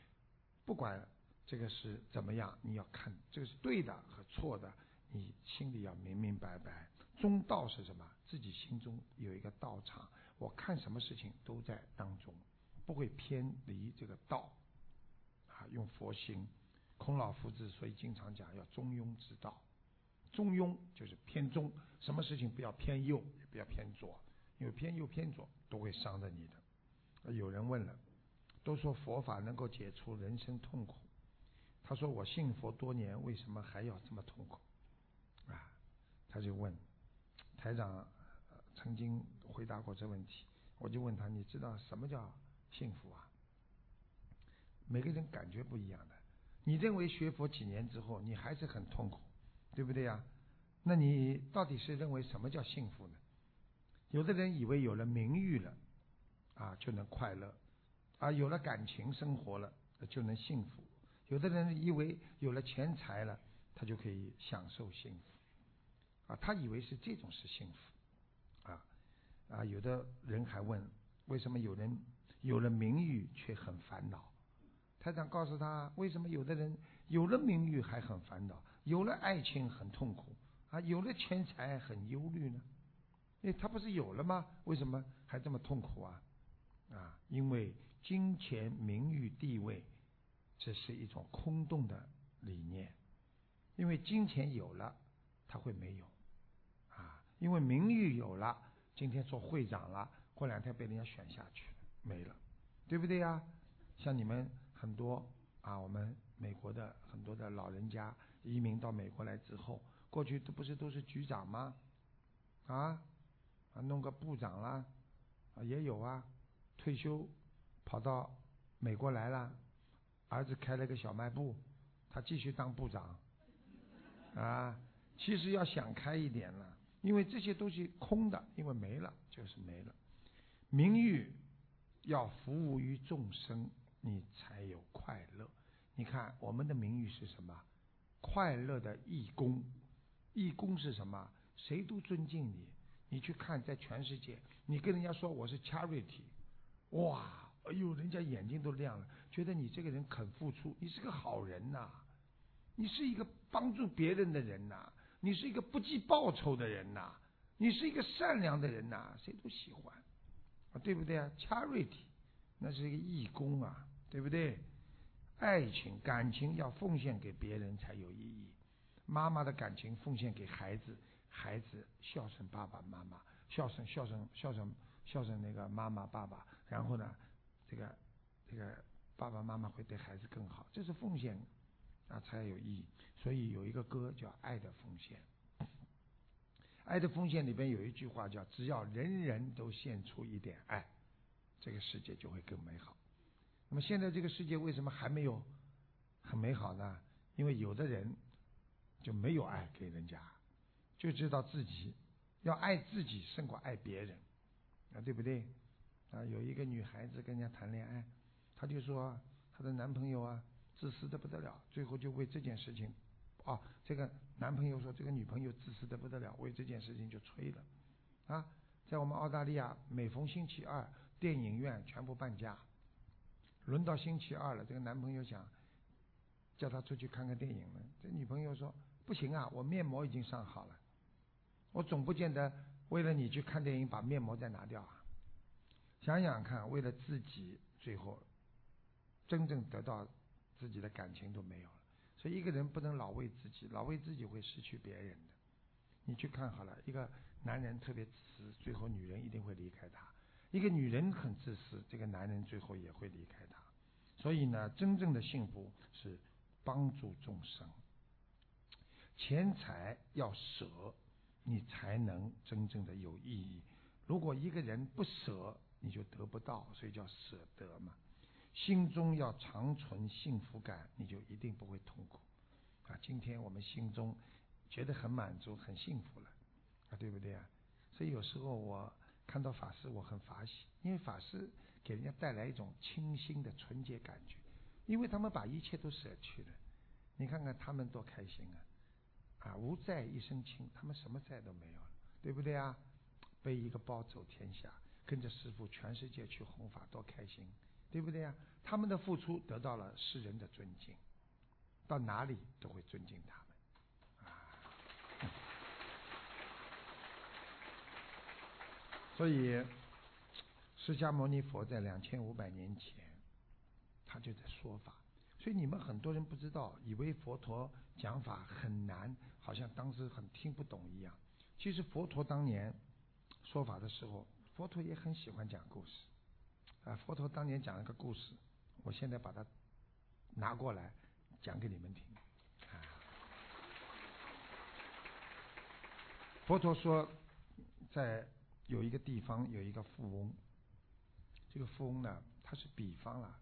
不管这个是怎么样，你要看这个是对的和错的，你心里要明明白白。中道是什么？自己心中有一个道场，我看什么事情都在当中，不会偏离这个道。啊，用佛心。孔老夫子所以经常讲要中庸之道，中庸就是偏中，什么事情不要偏右，也不要偏左，因为偏右偏左都会伤着你的。有人问了。都说佛法能够解除人生痛苦，他说我信佛多年，为什么还要这么痛苦？啊，他就问台长曾经回答过这问题，我就问他，你知道什么叫幸福啊？每个人感觉不一样的，你认为学佛几年之后你还是很痛苦，对不对呀？那你到底是认为什么叫幸福呢？有的人以为有了名誉了啊就能快乐。啊，有了感情生活了，就能幸福。有的人以为有了钱财了，他就可以享受幸福。啊，他以为是这种是幸福。啊，有的人还问，为什么有人有了名誉却很烦恼？台长告诉他，为什么有的人有了名誉还很烦恼，有了爱情很痛苦，啊，有了钱财很忧虑呢？哎，他不是有了吗？为什么还这么痛苦啊？啊，因为金钱、名誉、地位，这是一种空洞的理念。因为金钱有了，他会没有啊；因为名誉有了，今天做会长了，过两天被人家选下去，没了，对不对呀？像你们很多啊，我们美国的很多的老人家移民到美国来之后，过去都不是都是局长吗？啊，弄个部长啦，也有啊。退休跑到美国来了，儿子开了个小卖部，他继续当部长啊。其实要想开一点了，因为这些东西空的，因为没了就是没了。名誉要服务于众生，你才有快乐。你看我们的名誉是什么？快乐的义工义工是什么？谁都尊敬你。你去看，在全世界，你跟人家说我是 charity，哇，哎呦，人家眼睛都亮了，觉得你这个人肯付出，你是个好人呐，你是一个帮助别人的人呐，你是一个不计报酬的人呐，你是一个善良的人呐，谁都喜欢，啊，对不对啊？charity，那是一个义工啊，对不对？爱情、感情要奉献给别人才有意义。妈妈的感情奉献给孩子。孩子孝顺爸爸妈妈，孝顺孝顺孝顺孝顺那个妈妈爸爸，然后呢，这个这个爸爸妈妈会对孩子更好，这是奉献啊才有意义。所以有一个歌叫《爱的奉献》，《爱的奉献》里边有一句话叫“只要人人都献出一点爱，这个世界就会更美好”。那么现在这个世界为什么还没有很美好呢？因为有的人就没有爱给人家。就知道自己要爱自己胜过爱别人，啊，对不对？啊，有一个女孩子跟人家谈恋爱，她就说她的男朋友啊自私的不得了，最后就为这件事情，啊，这个男朋友说这个女朋友自私的不得了，为这件事情就吹了，啊，在我们澳大利亚，每逢星期二电影院全部半价，轮到星期二了，这个男朋友想叫她出去看看电影呢，这女朋友说不行啊，我面膜已经上好了。我总不见得为了你去看电影把面膜再拿掉啊！想想看，为了自己，最后真正得到自己的感情都没有了。所以一个人不能老为自己，老为自己会失去别人的。你去看好了，一个男人特别自私，最后女人一定会离开他；一个女人很自私，这个男人最后也会离开他。所以呢，真正的幸福是帮助众生，钱财要舍。你才能真正的有意义。如果一个人不舍，你就得不到，所以叫舍得嘛。心中要长存幸福感，你就一定不会痛苦。啊，今天我们心中觉得很满足、很幸福了，啊，对不对啊？所以有时候我看到法师，我很法喜，因为法师给人家带来一种清新的纯洁感觉，因为他们把一切都舍去了。你看看他们多开心啊！啊，无债一身轻，他们什么债都没有了，对不对啊？背一个包走天下，跟着师傅全世界去弘法，多开心，对不对啊？他们的付出得到了世人的尊敬，到哪里都会尊敬他们。啊，所以释迦牟尼佛在两千五百年前，他就在说法，所以你们很多人不知道，以为佛陀讲法很难。好像当时很听不懂一样。其实佛陀当年说法的时候，佛陀也很喜欢讲故事。啊，佛陀当年讲了个故事，我现在把它拿过来讲给你们听。啊，佛陀说，在有一个地方有一个富翁，这个富翁呢，他是比方了，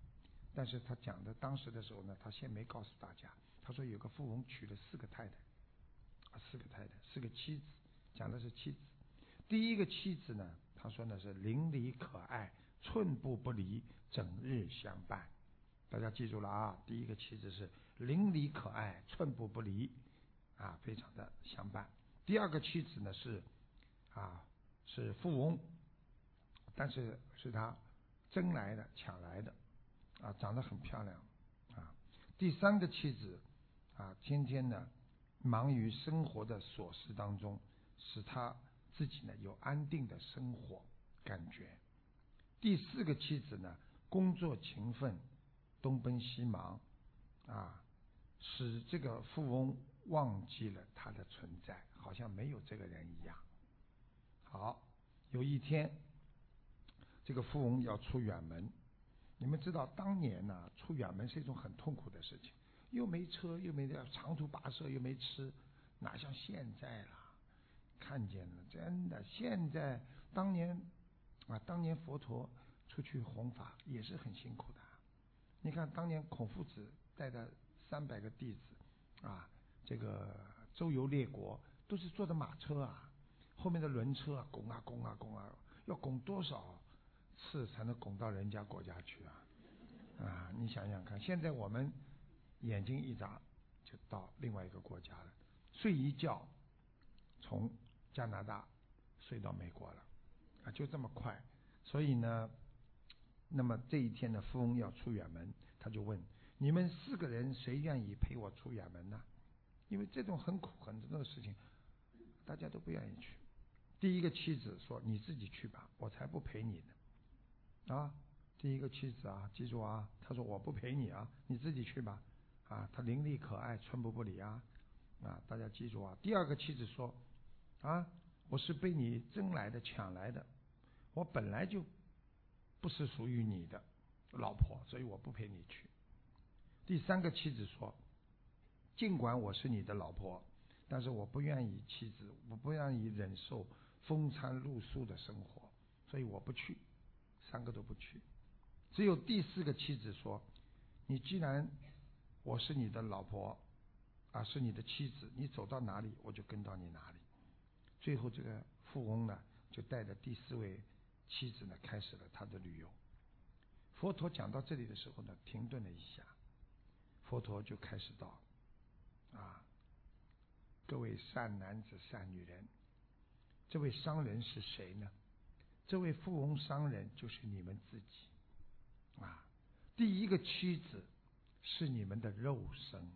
但是他讲的当时的时候呢，他先没告诉大家。他说有个富翁娶了四个太太。四个太太，四个妻子，讲的是妻子。第一个妻子呢，他说呢是邻里可爱，寸步不离，整日相伴。大家记住了啊，第一个妻子是邻里可爱，寸步不离，啊，非常的相伴。第二个妻子呢是啊是富翁，但是是他争来的、抢来的，啊，长得很漂亮，啊。第三个妻子啊，天天呢。忙于生活的琐事当中，使他自己呢有安定的生活感觉。第四个妻子呢，工作勤奋，东奔西忙，啊，使这个富翁忘记了他的存在，好像没有这个人一样。好，有一天，这个富翁要出远门，你们知道当年呢，出远门是一种很痛苦的事情。又没车，又没得长途跋涉，又没吃，哪像现在了？看见了，真的，现在当年啊，当年佛陀出去弘法也是很辛苦的。你看，当年孔夫子带着三百个弟子啊，这个周游列国，都是坐的马车啊，后面的轮车啊，拱啊拱啊拱啊，要拱多少次才能拱到人家国家去啊？啊，你想想看，现在我们。眼睛一眨，就到另外一个国家了。睡一觉，从加拿大睡到美国了，啊，就这么快。所以呢，那么这一天呢，富翁要出远门，他就问：你们四个人谁愿意陪我出远门呢？因为这种很苦很重的事情，大家都不愿意去。第一个妻子说：“你自己去吧，我才不陪你呢。”啊，第一个妻子啊，记住啊，他说：“我不陪你啊，你自己去吧。”啊，他伶俐可爱，寸步不离啊。啊，大家记住啊。第二个妻子说：“啊，我是被你争来的、抢来的，我本来就不是属于你的老婆，所以我不陪你去。”第三个妻子说：“尽管我是你的老婆，但是我不愿意妻子，我不愿意忍受风餐露宿的生活，所以我不去。”三个都不去，只有第四个妻子说：“你既然我是你的老婆。”啊，是你的妻子，你走到哪里，我就跟到你哪里。最后，这个富翁呢，就带着第四位妻子呢，开始了他的旅游。佛陀讲到这里的时候呢，停顿了一下，佛陀就开始道：啊，各位善男子、善女人，这位商人是谁呢？这位富翁商人就是你们自己。啊，第一个妻子是你们的肉身。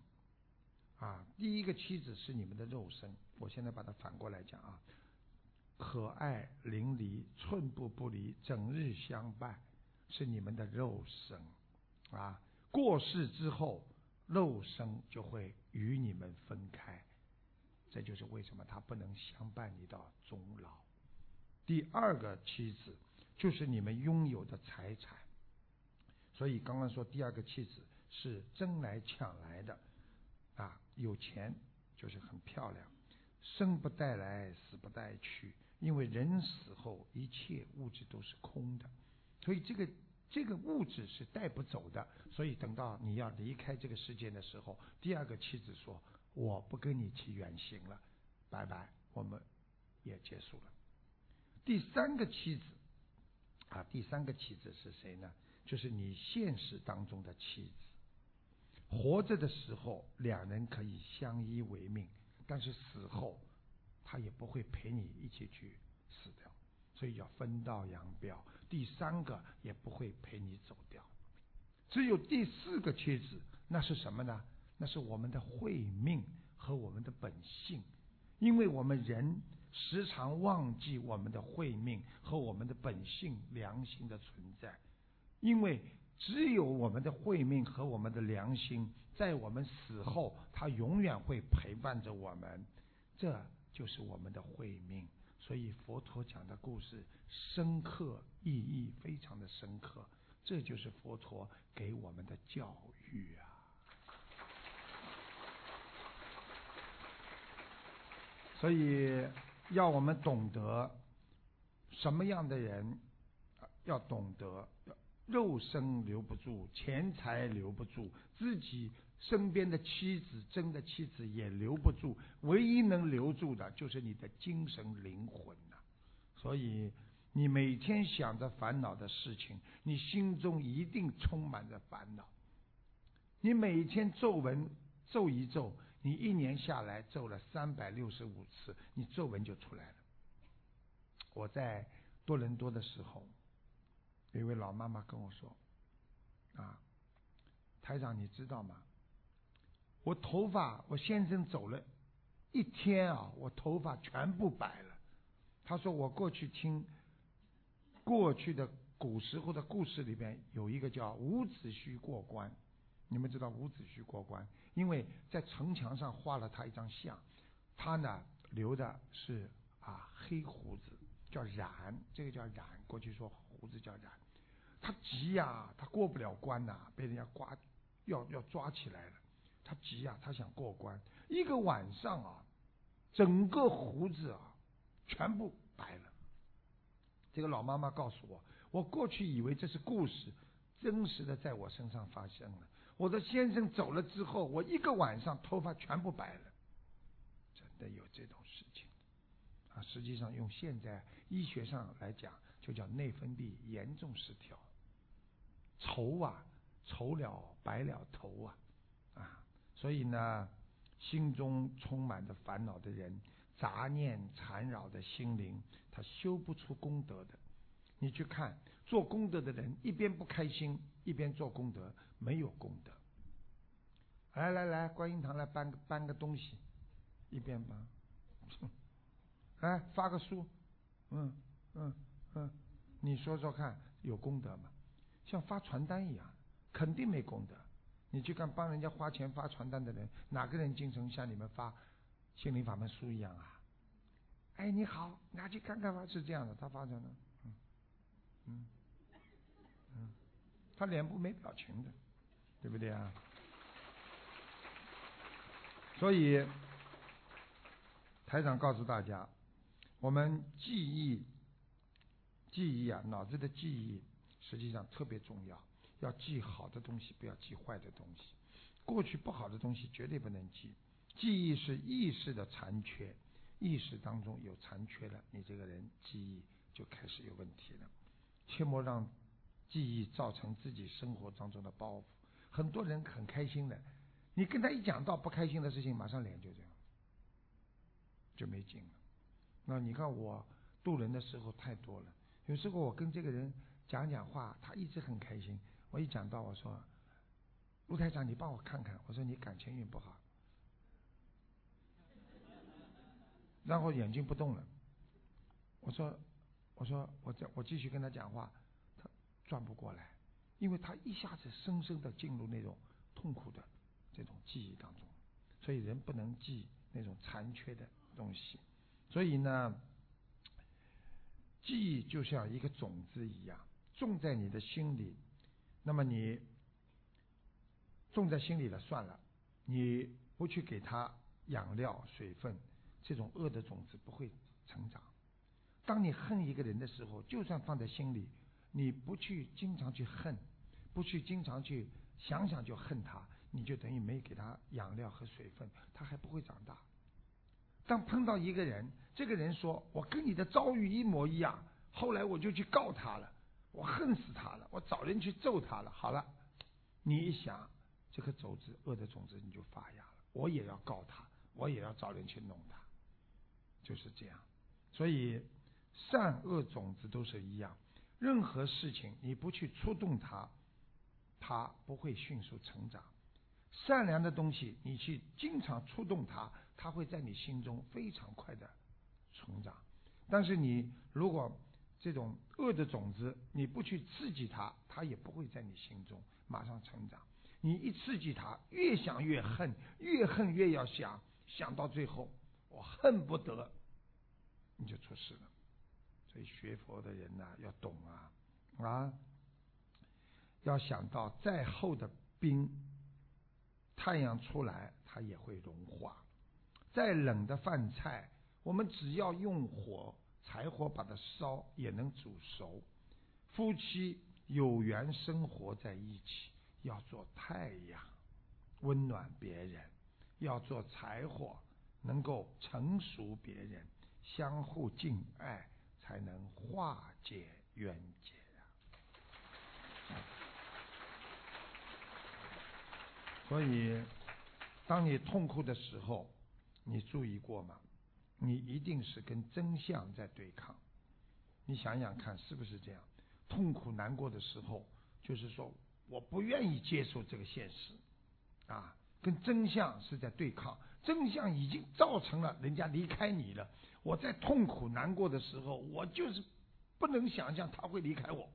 啊，第一个妻子是你们的肉身，我现在把它反过来讲啊，可爱淋漓，寸步不离，整日相伴，是你们的肉身啊。过世之后，肉身就会与你们分开，这就是为什么他不能相伴你到终老。第二个妻子就是你们拥有的财产，所以刚刚说第二个妻子是争来抢来的。啊，有钱就是很漂亮，生不带来，死不带去，因为人死后一切物质都是空的，所以这个这个物质是带不走的。所以等到你要离开这个世界的时候，第二个妻子说：“我不跟你去远行了，拜拜，我们也结束了。”第三个妻子啊，第三个妻子是谁呢？就是你现实当中的妻子。活着的时候，两人可以相依为命，但是死后，他也不会陪你一起去死掉，所以要分道扬镳。第三个也不会陪你走掉，只有第四个妻子，那是什么呢？那是我们的慧命和我们的本性，因为我们人时常忘记我们的慧命和我们的本性良心的存在，因为。只有我们的慧命和我们的良心，在我们死后，它永远会陪伴着我们。这就是我们的慧命。所以佛陀讲的故事深刻，意义非常的深刻。这就是佛陀给我们的教育啊！所以要我们懂得什么样的人，要懂得。肉身留不住，钱财留不住，自己身边的妻子、真的妻子也留不住，唯一能留住的就是你的精神灵魂呐。所以，你每天想着烦恼的事情，你心中一定充满着烦恼。你每天皱纹皱一皱，你一年下来皱了三百六十五次，你皱纹就出来了。我在多伦多的时候。有一位老妈妈跟我说：“啊，台长，你知道吗？我头发，我先生走了一天啊，我头发全部白了。他说我过去听过去的古时候的故事里边有一个叫伍子胥过关，你们知道伍子胥过关，因为在城墙上画了他一张像，他呢留的是啊黑胡子，叫染，这个叫染，过去说胡子叫染。”他急呀，他过不了关呐，被人家刮，要要抓起来了。他急呀，他想过关。一个晚上啊，整个胡子啊，全部白了。这个老妈妈告诉我，我过去以为这是故事，真实的在我身上发生了。我的先生走了之后，我一个晚上头发全部白了。真的有这种事情啊！实际上用现在医学上来讲，就叫内分泌严重失调。愁啊，愁了白了头啊，啊，所以呢，心中充满着烦恼的人，杂念缠绕的心灵，他修不出功德的。你去看做功德的人，一边不开心，一边做功德，没有功德。来来来，观音堂来搬个搬个东西，一边搬，来 发个书，嗯嗯嗯，你说说看，有功德吗？像发传单一样，肯定没功德。你去看帮人家花钱发传单的人，哪个人精神像你们发心灵法门书一样啊？哎，你好，拿去看看吧，是这样的，他发成了。嗯，嗯，他脸部没表情的，对不对啊？所以，台长告诉大家，我们记忆，记忆啊，脑子的记忆实际上特别重要，要记好的东西，不要记坏的东西。过去不好的东西绝对不能记。记忆是意识的残缺，意识当中有残缺了，你这个人记忆就开始有问题了。切莫让记忆造成自己生活当中的包袱。很多人很开心的，你跟他一讲到不开心的事情，马上脸就这样，就没劲了。那你看我渡人的时候太多了，有时候我跟这个人讲讲话，他一直很开心。我一讲到我说，陆台长，你帮我看看，我说你感情运不好，然后眼睛不动了，我说。我说，我这我继续跟他讲话，他转不过来，因为他一下子深深的进入那种痛苦的这种记忆当中，所以人不能记那种残缺的东西。所以呢，记忆就像一个种子一样，种在你的心里，那么你种在心里了算了，你不去给它养料、水分，这种恶的种子不会成长。当你恨一个人的时候，就算放在心里，你不去经常去恨，不去经常去想想就恨他，你就等于没给他养料和水分，他还不会长大。当碰到一个人，这个人说我跟你的遭遇一模一样，后来我就去告他了，我恨死他了，我找人去揍他了。好了，你一想，这颗种子恶的种子你就发芽了，我也要告他，我也要找人去弄他，就是这样。所以。善恶种子都是一样，任何事情你不去触动它，它不会迅速成长。善良的东西你去经常触动它，它会在你心中非常快的成长。但是你如果这种恶的种子你不去刺激它，它也不会在你心中马上成长。你一刺激它，越想越恨，越恨越要想，想到最后我恨不得，你就出事了。所以学佛的人呐，要懂啊啊！要想到再厚的冰，太阳出来它也会融化；再冷的饭菜，我们只要用火柴火把它烧，也能煮熟。夫妻有缘生活在一起，要做太阳，温暖别人；要做柴火，能够成熟别人，相互敬爱。才能化解冤结啊！所以，当你痛苦的时候，你注意过吗？你一定是跟真相在对抗。你想想看，是不是这样？痛苦难过的时候，就是说我不愿意接受这个现实啊，跟真相是在对抗。真相已经造成了人家离开你了。我在痛苦难过的时候，我就是不能想象他会离开我，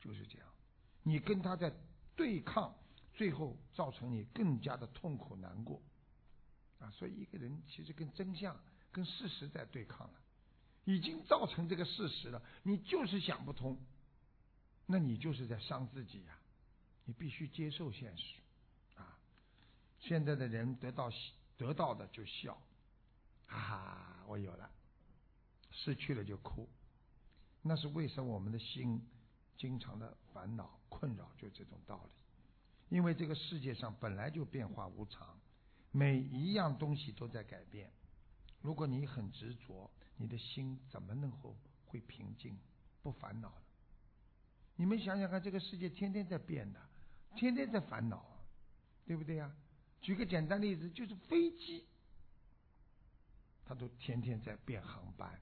就是这样。你跟他在对抗，最后造成你更加的痛苦难过所以一个人其实跟真相、跟事实在对抗了，已经造成这个事实了，你就是想不通，那你就是在伤自己呀！你必须接受现实啊。现在的人得到得到的就笑，哈哈，我有了；失去了就哭，那是为什么？我们的心经常的烦恼困扰，就这种道理。因为这个世界上本来就变化无常，每一样东西都在改变。如果你很执着，你的心怎么能够会平静不烦恼呢？你们想想看，这个世界天天在变的，天天在烦恼，对不对呀？举个简单例子，就是飞机。他都天天在变航班，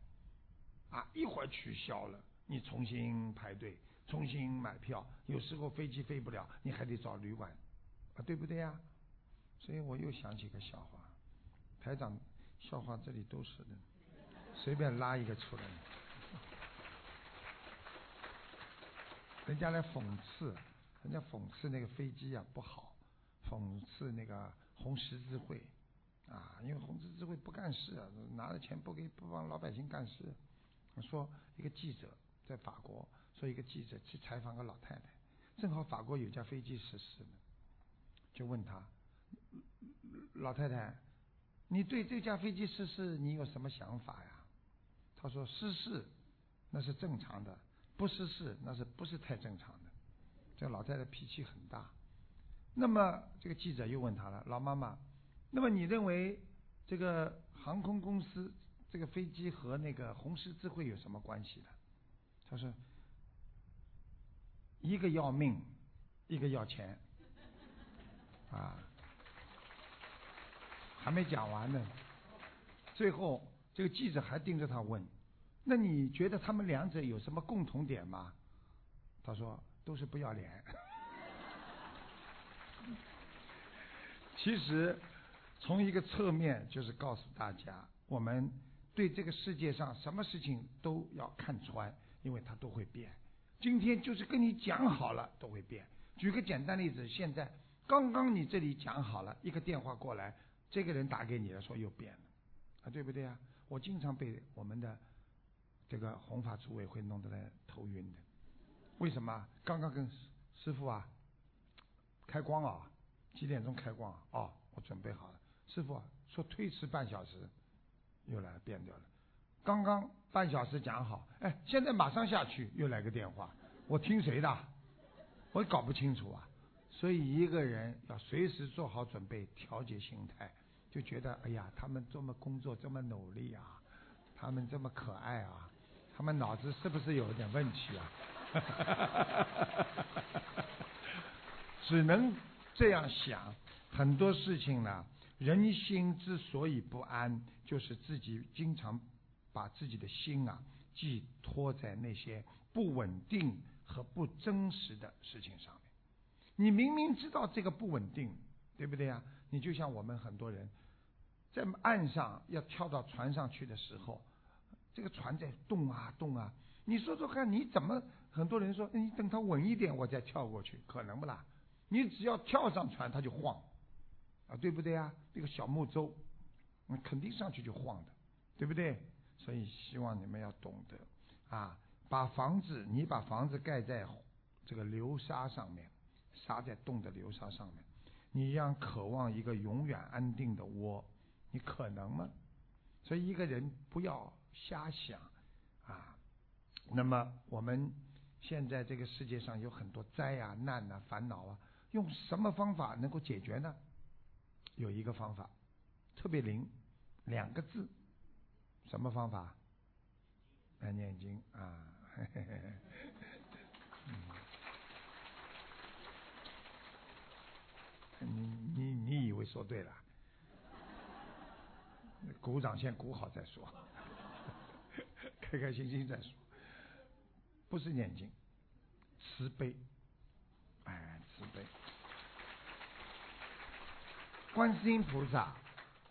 啊，一会儿取消了，你重新排队，重新买票，有时候飞机飞不了，你还得找旅馆，啊，对不对呀？所以我又想起个笑话，台长，笑话这里都是的，随便拉一个出来，人家来讽刺，人家讽刺那个飞机啊不好，讽刺那个红十字会。啊，因为红十字会不干事啊，拿了钱不给不帮老百姓干事。说一个记者在法国，说一个记者去采访个老太太，正好法国有架飞机失事了，就问他，老太太，你对这架飞机失事你有什么想法呀？他说失事那是正常的，不失事那是不是太正常的。这老太太脾气很大。那么这个记者又问他了，老妈妈。那么你认为这个航空公司这个飞机和那个红十字会有什么关系呢？他说，一个要命，一个要钱，啊，还没讲完呢。最后这个记者还盯着他问，那你觉得他们两者有什么共同点吗？他说都是不要脸。其实。从一个侧面就是告诉大家，我们对这个世界上什么事情都要看穿，因为它都会变。今天就是跟你讲好了，都会变。举个简单例子，现在刚刚你这里讲好了，一个电话过来，这个人打给你了，说又变了，啊，对不对啊？我经常被我们的这个弘法组委会弄得来头晕的。为什么？刚刚跟师傅啊开光啊，几点钟开光啊？哦我准备好了。师傅说推迟半小时，又来变掉了。刚刚半小时讲好，哎，现在马上下去，又来个电话，我听谁的？我搞不清楚啊。所以一个人要随时做好准备，调节心态，就觉得哎呀，他们这么工作这么努力啊，他们这么可爱啊，他们脑子是不是有点问题啊？只能这样想，很多事情呢。人心之所以不安，就是自己经常把自己的心啊寄托在那些不稳定和不真实的事情上面。你明明知道这个不稳定，对不对呀？你就像我们很多人在岸上要跳到船上去的时候，这个船在动啊动啊。你说说看，你怎么很多人说你等它稳一点我再跳过去，可能不啦？你只要跳上船，它就晃。啊，对不对啊？这个小木舟，那肯定上去就晃的，对不对？所以希望你们要懂得啊，把房子，你把房子盖在这个流沙上面，沙在动的流沙上面，你一样渴望一个永远安定的窝，你可能吗？所以一个人不要瞎想啊。那么我们现在这个世界上有很多灾啊、难啊、烦恼啊，用什么方法能够解决呢？有一个方法，特别灵，两个字，什么方法？来念经啊！你你你以为说对了？鼓掌先鼓好再说，开开心心再说。不是念经，慈悲，哎，慈悲。观世音菩萨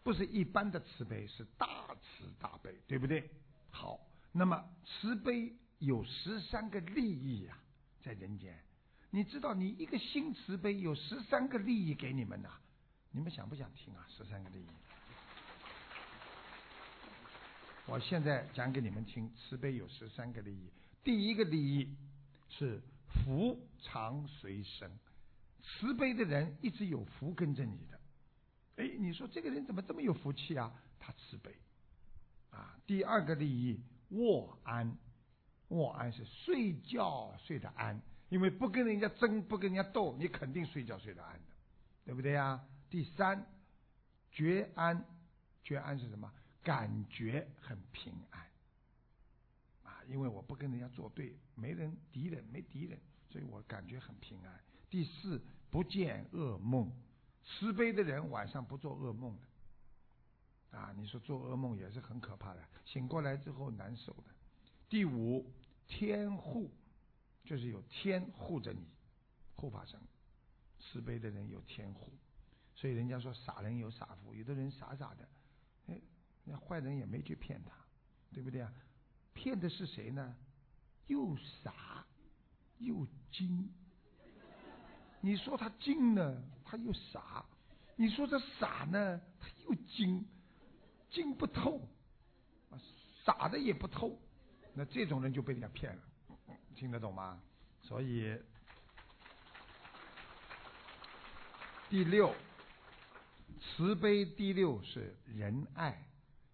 不是一般的慈悲，是大慈大悲，对不对？好，那么慈悲有十三个利益呀，在人间，你知道，你一个心慈悲有十三个利益给你们呐，你们想不想听啊？十三个利益，我现在讲给你们听，慈悲有十三个利益。第一个利益是福常随身，慈悲的人一直有福跟着你的。哎，你说这个人怎么这么有福气啊？他慈悲啊。第二个利益卧安，卧安是睡觉睡得安，因为不跟人家争，不跟人家斗，你肯定睡觉睡得安的，对不对呀？第三觉安，觉安是什么？感觉很平安啊，因为我不跟人家作对，没人敌人，没敌人，所以我感觉很平安。第四不见噩梦。慈悲的人晚上不做噩梦的，啊，你说做噩梦也是很可怕的，醒过来之后难受的。第五，天护，就是有天护着你，护法神，慈悲的人有天护，所以人家说傻人有傻福，有的人傻傻的，那坏人也没去骗他，对不对啊？骗的是谁呢？又傻又精。你说他精呢，他又傻；你说他傻呢，他又精。精不透，傻的也不透，那这种人就被人家骗了，听得懂吗？所以第六，慈悲第六是仁爱，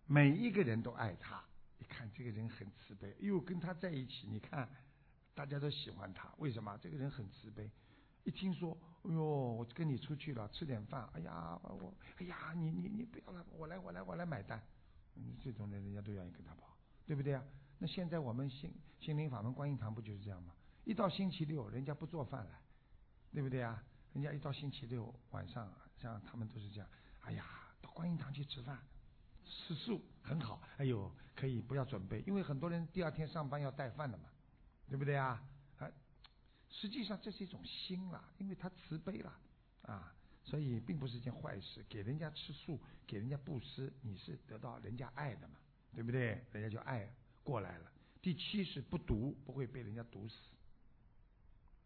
每一个人都爱他。你看这个人很慈悲，又跟他在一起，你看大家都喜欢他，为什么？这个人很慈悲。一听说，哎呦，我跟你出去了，吃点饭，哎呀，我，哎呀，你你你不要了，我来我来我来买单，嗯，这种人人家都愿意跟他跑，对不对啊？那现在我们心心灵法门观音堂不就是这样吗？一到星期六，人家不做饭了，对不对啊？人家一到星期六晚上，像他们都是这样，哎呀，到观音堂去吃饭，吃素很好，哎呦，可以不要准备，因为很多人第二天上班要带饭的嘛，对不对啊？啊实际上这是一种心啦，因为他慈悲了啊，所以并不是一件坏事。给人家吃素，给人家布施，你是得到人家爱的嘛，对不对？人家就爱过来了。第七是不毒，不会被人家毒死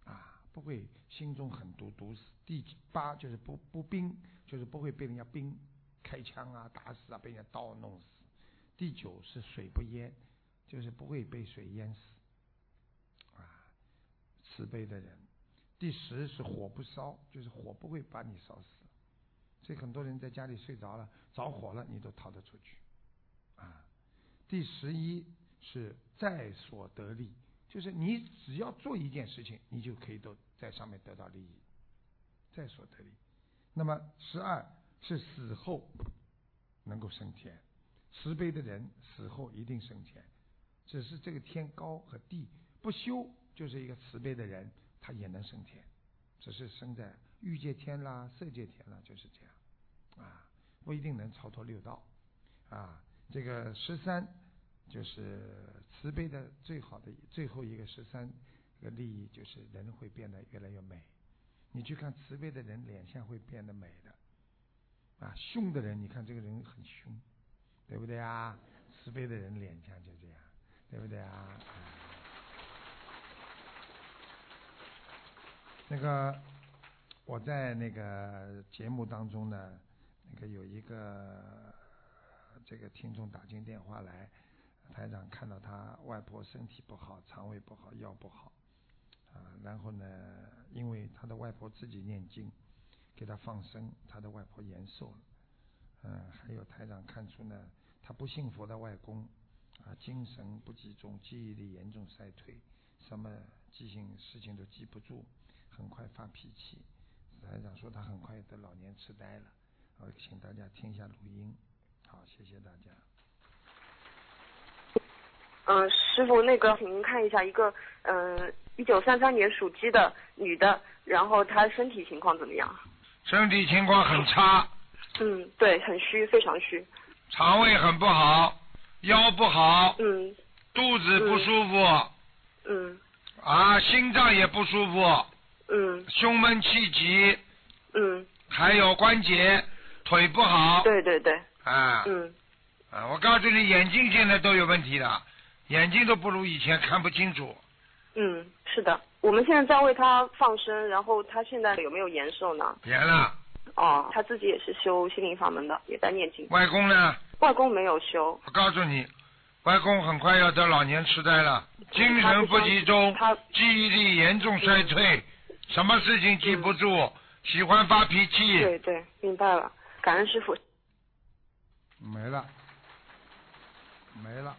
啊，不会心中很毒毒死。第八就是不不冰，就是不会被人家冰开枪啊打死啊，被人家刀弄死。第九是水不淹，就是不会被水淹死。啊慈悲的人，第十是火不烧，就是火不会把你烧死。所以很多人在家里睡着了，着火了，你都逃得出去啊。第十一是在所得利，就是你只要做一件事情，你就可以都在上面得到利益，在所得利。那么十二是死后能够升天，慈悲的人死后一定升天，只是这个天高和地不修。就是一个慈悲的人，他也能升天，只是升在欲界天啦、色界天啦，就是这样啊，不一定能超脱六道啊。这个十三就是慈悲的最好的最后一个十三个利益，就是人会变得越来越美。你去看慈悲的人，脸相会变得美的啊。凶的人，你看这个人很凶，对不对啊？慈悲的人脸上就这样，对不对啊？那个我在那个节目当中呢，那个有一个这个听众打进电话来，台长看到他外婆身体不好，肠胃不好，腰不好啊，然后呢，因为他的外婆自己念经，给他放生，他的外婆延寿了。嗯，还有台长看出呢，他不信佛的外公啊，精神不集中，记忆力严重衰退，什么记性事情都记不住。很快发脾气，台长说他很快得老年痴呆了。我请大家听一下录音。好，谢谢大家。嗯，师傅，那个请您看一下一个，嗯，一九三三年属鸡的女的，然后她身体情况怎么样？身体情况很差。嗯，对，很虚，非常虚。肠胃很不好，腰不好。嗯。肚子不舒服。嗯。啊，心脏也不舒服。嗯，胸闷气急，嗯，还有关节，腿不好，对对对，啊，嗯，啊，我告诉你，眼睛现在都有问题了，眼睛都不如以前看不清楚。嗯，是的，我们现在在为他放生，然后他现在有没有延寿呢？延了。哦，他自己也是修心灵法门的，也在念经。外公呢？外公没有修。我告诉你，外公很快要得老年痴呆了，精神不集中，他记忆力严重衰退。什么事情记不住，喜欢发脾气。对对，明白了，感恩师傅。没了，没了。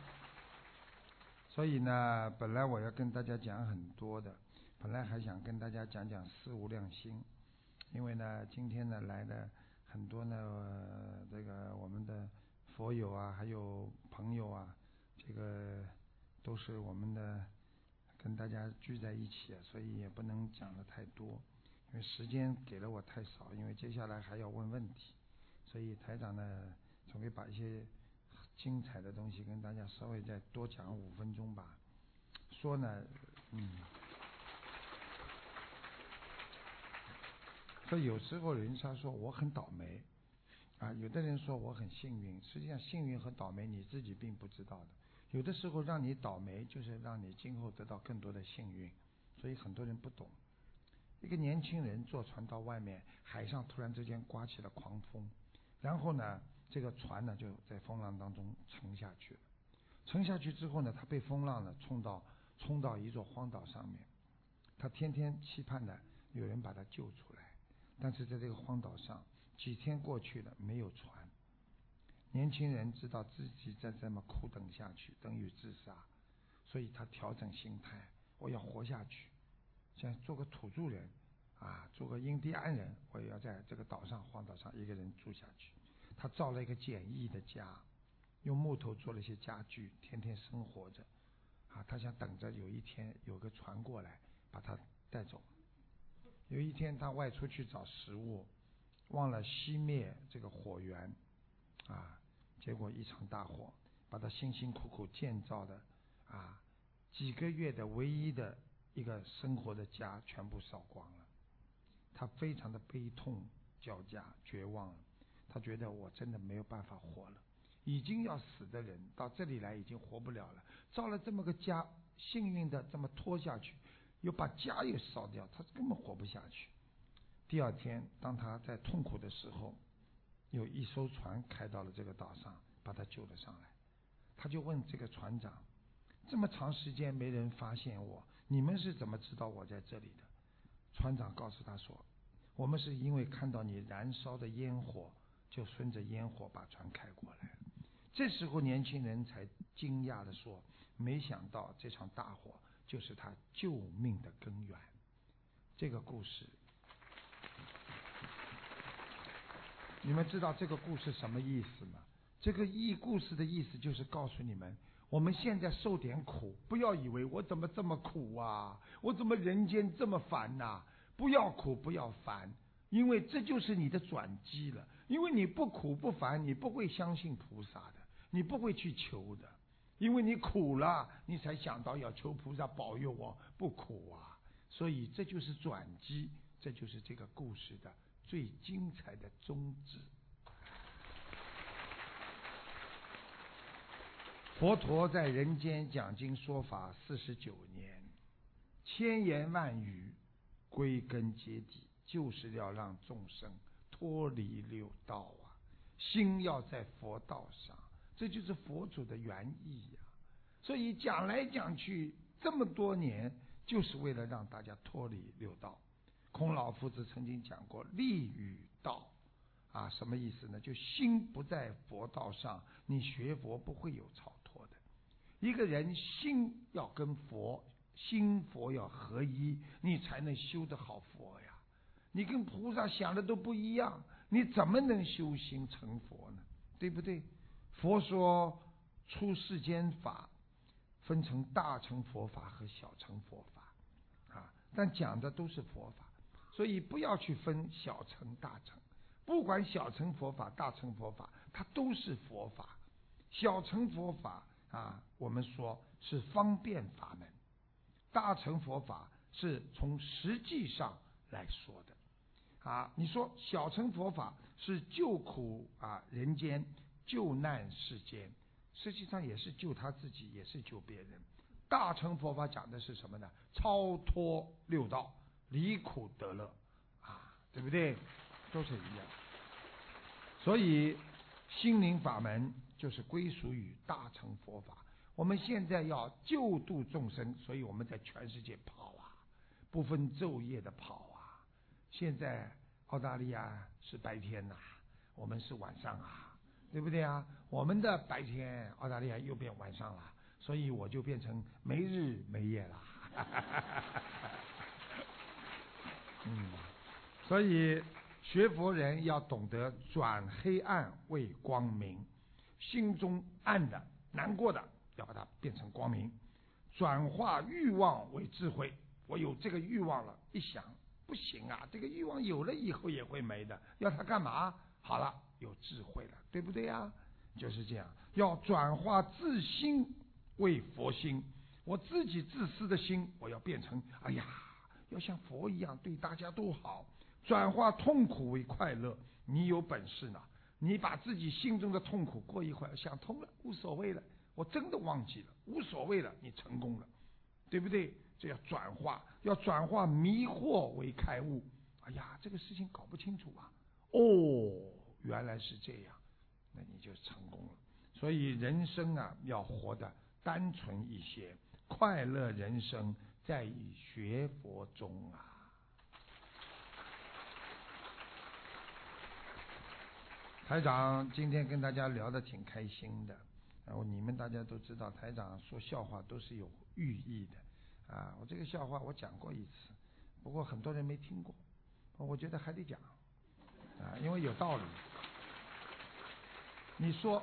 所以呢，本来我要跟大家讲很多的，本来还想跟大家讲讲四无量心，因为呢，今天呢来的很多呢，这个我们的佛友啊，还有朋友啊，这个都是我们的。跟大家聚在一起，所以也不能讲的太多，因为时间给了我太少，因为接下来还要问问题，所以台长呢总会把一些精彩的东西跟大家稍微再多讲五分钟吧。说呢，嗯，所以有时候人家说我很倒霉啊，有的人说我很幸运，实际上幸运和倒霉你自己并不知道的。有的时候让你倒霉，就是让你今后得到更多的幸运。所以很多人不懂。一个年轻人坐船到外面，海上突然之间刮起了狂风，然后呢，这个船呢就在风浪当中沉下去了。沉下去之后呢，他被风浪呢冲到冲到一座荒岛上面。他天天期盼的有人把他救出来，但是在这个荒岛上，几天过去了没有船。年轻人知道自己再这么苦等下去等于自杀，所以他调整心态，我要活下去。像做个土著人，啊，做个印第安人，我也要在这个岛上荒岛上一个人住下去。他造了一个简易的家，用木头做了一些家具，天天生活着。啊，他想等着有一天有个船过来把他带走。有一天他外出去找食物，忘了熄灭这个火源，啊，结果一场大火把他辛辛苦苦建造的啊几个月的唯一的。一个生活的家全部烧光了，他非常的悲痛交加，绝望了。他觉得我真的没有办法活了，已经要死的人到这里来已经活不了了。造了这么个家，幸运的这么拖下去，又把家又烧掉，他根本活不下去。第二天，当他在痛苦的时候，有一艘船开到了这个岛上，把他救了上来。他就问这个船长：这么长时间没人发现我？你们是怎么知道我在这里的？船长告诉他说：“我们是因为看到你燃烧的烟火，就顺着烟火把船开过来。”这时候年轻人才惊讶的说：“没想到这场大火就是他救命的根源。”这个故事，你们知道这个故事什么意思吗？这个意故事的意思就是告诉你们。我们现在受点苦，不要以为我怎么这么苦啊，我怎么人间这么烦呐？不要苦，不要烦，因为这就是你的转机了。因为你不苦不烦，你不会相信菩萨的，你不会去求的。因为你苦了，你才想到要求菩萨保佑我不苦啊。所以这就是转机，这就是这个故事的最精彩的宗旨。佛陀在人间讲经说法四十九年，千言万语，归根结底就是要让众生脱离六道啊，心要在佛道上，这就是佛祖的原意呀。所以讲来讲去这么多年，就是为了让大家脱离六道。孔老夫子曾经讲过“立与道”，啊，什么意思呢？就心不在佛道上，你学佛不会有超脱的。一个人心要跟佛心佛要合一，你才能修得好佛呀。你跟菩萨想的都不一样，你怎么能修心成佛呢？对不对？佛说出世间法分成大乘佛法和小乘佛法啊，但讲的都是佛法，所以不要去分小乘大乘。不管小乘佛法、大乘佛法，它都是佛法。小乘佛法。啊，我们说是方便法门，大乘佛法是从实际上来说的。啊，你说小乘佛法是救苦啊人间，救难世间，实际上也是救他自己，也是救别人。大乘佛法讲的是什么呢？超脱六道，离苦得乐，啊，对不对？都是一样。所以心灵法门。就是归属于大乘佛法。我们现在要救度众生，所以我们在全世界跑啊，不分昼夜的跑。现在澳大利亚是白天呐，我们是晚上啊，对不对啊？我们的白天，澳大利亚又变晚上了，所以我就变成没日没夜了。嗯，所以学佛人要懂得转黑暗为光明。心中暗的、难过的，要把它变成光明，转化欲望为智慧。我有这个欲望了，一想不行啊，这个欲望有了以后也会没的，要它干嘛？好了，有智慧了，对不对呀？就是这样，要转化自心为佛心。我自己自私的心，我要变成哎呀，要像佛一样对大家都好，转化痛苦为快乐。你有本事呢，你把自己心中的痛苦过一会儿想通了，无所谓了，我真的忘记了，无所谓了，你成功了，对不对？这要转化，要转化迷惑为开悟。哎呀，这个事情搞不清楚啊！哦，原来是这样，那你就成功了。所以人生啊，要活得单纯一些。快乐人生在于学佛中啊！台长今天跟大家聊的挺开心的，然后你们大家都知道，台长说笑话都是有寓意的啊。我这个笑话我讲过一次，不过很多人没听过，我觉得还得讲啊，因为有道理。你说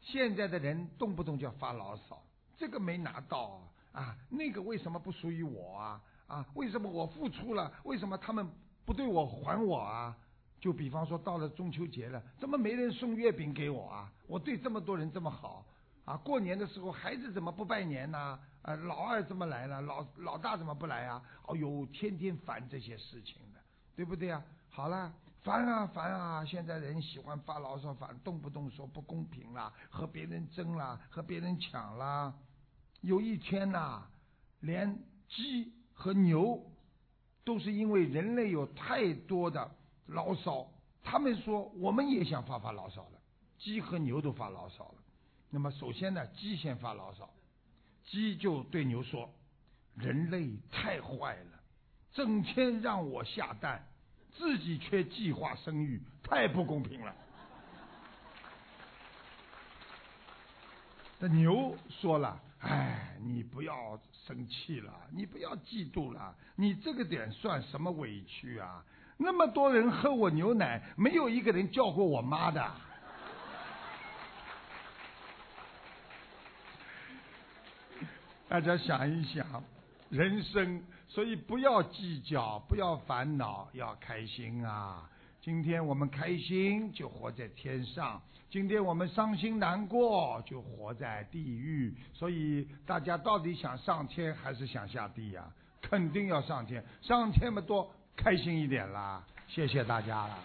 现在的人动不动就要发牢骚。这个没拿到啊，那个为什么不属于我啊？啊，为什么我付出了，为什么他们不对我还我啊？就比方说到了中秋节了，怎么没人送月饼给我啊？我对这么多人这么好啊，过年的时候孩子怎么不拜年呢？啊，老二怎么来了？老老大怎么不来啊？哦呦，天天烦这些事情的，对不对啊？好了。烦啊烦啊！现在人喜欢发牢骚，烦动不动说不公平啦，和别人争啦，和别人抢啦。有一天呐，连鸡和牛都是因为人类有太多的牢骚，他们说我们也想发发牢骚了。鸡和牛都发牢骚了。那么首先呢，鸡先发牢骚，鸡就对牛说：“人类太坏了，整天让我下蛋。”自己却计划生育，太不公平了。那牛说了：“哎，你不要生气了，你不要嫉妒了，你这个点算什么委屈啊？那么多人喝我牛奶，没有一个人叫过我妈的。”大家想一想。人生，所以不要计较，不要烦恼，要开心啊！今天我们开心，就活在天上；今天我们伤心难过，就活在地狱。所以大家到底想上天还是想下地呀？肯定要上天，上天嘛多开心一点啦！谢谢大家了。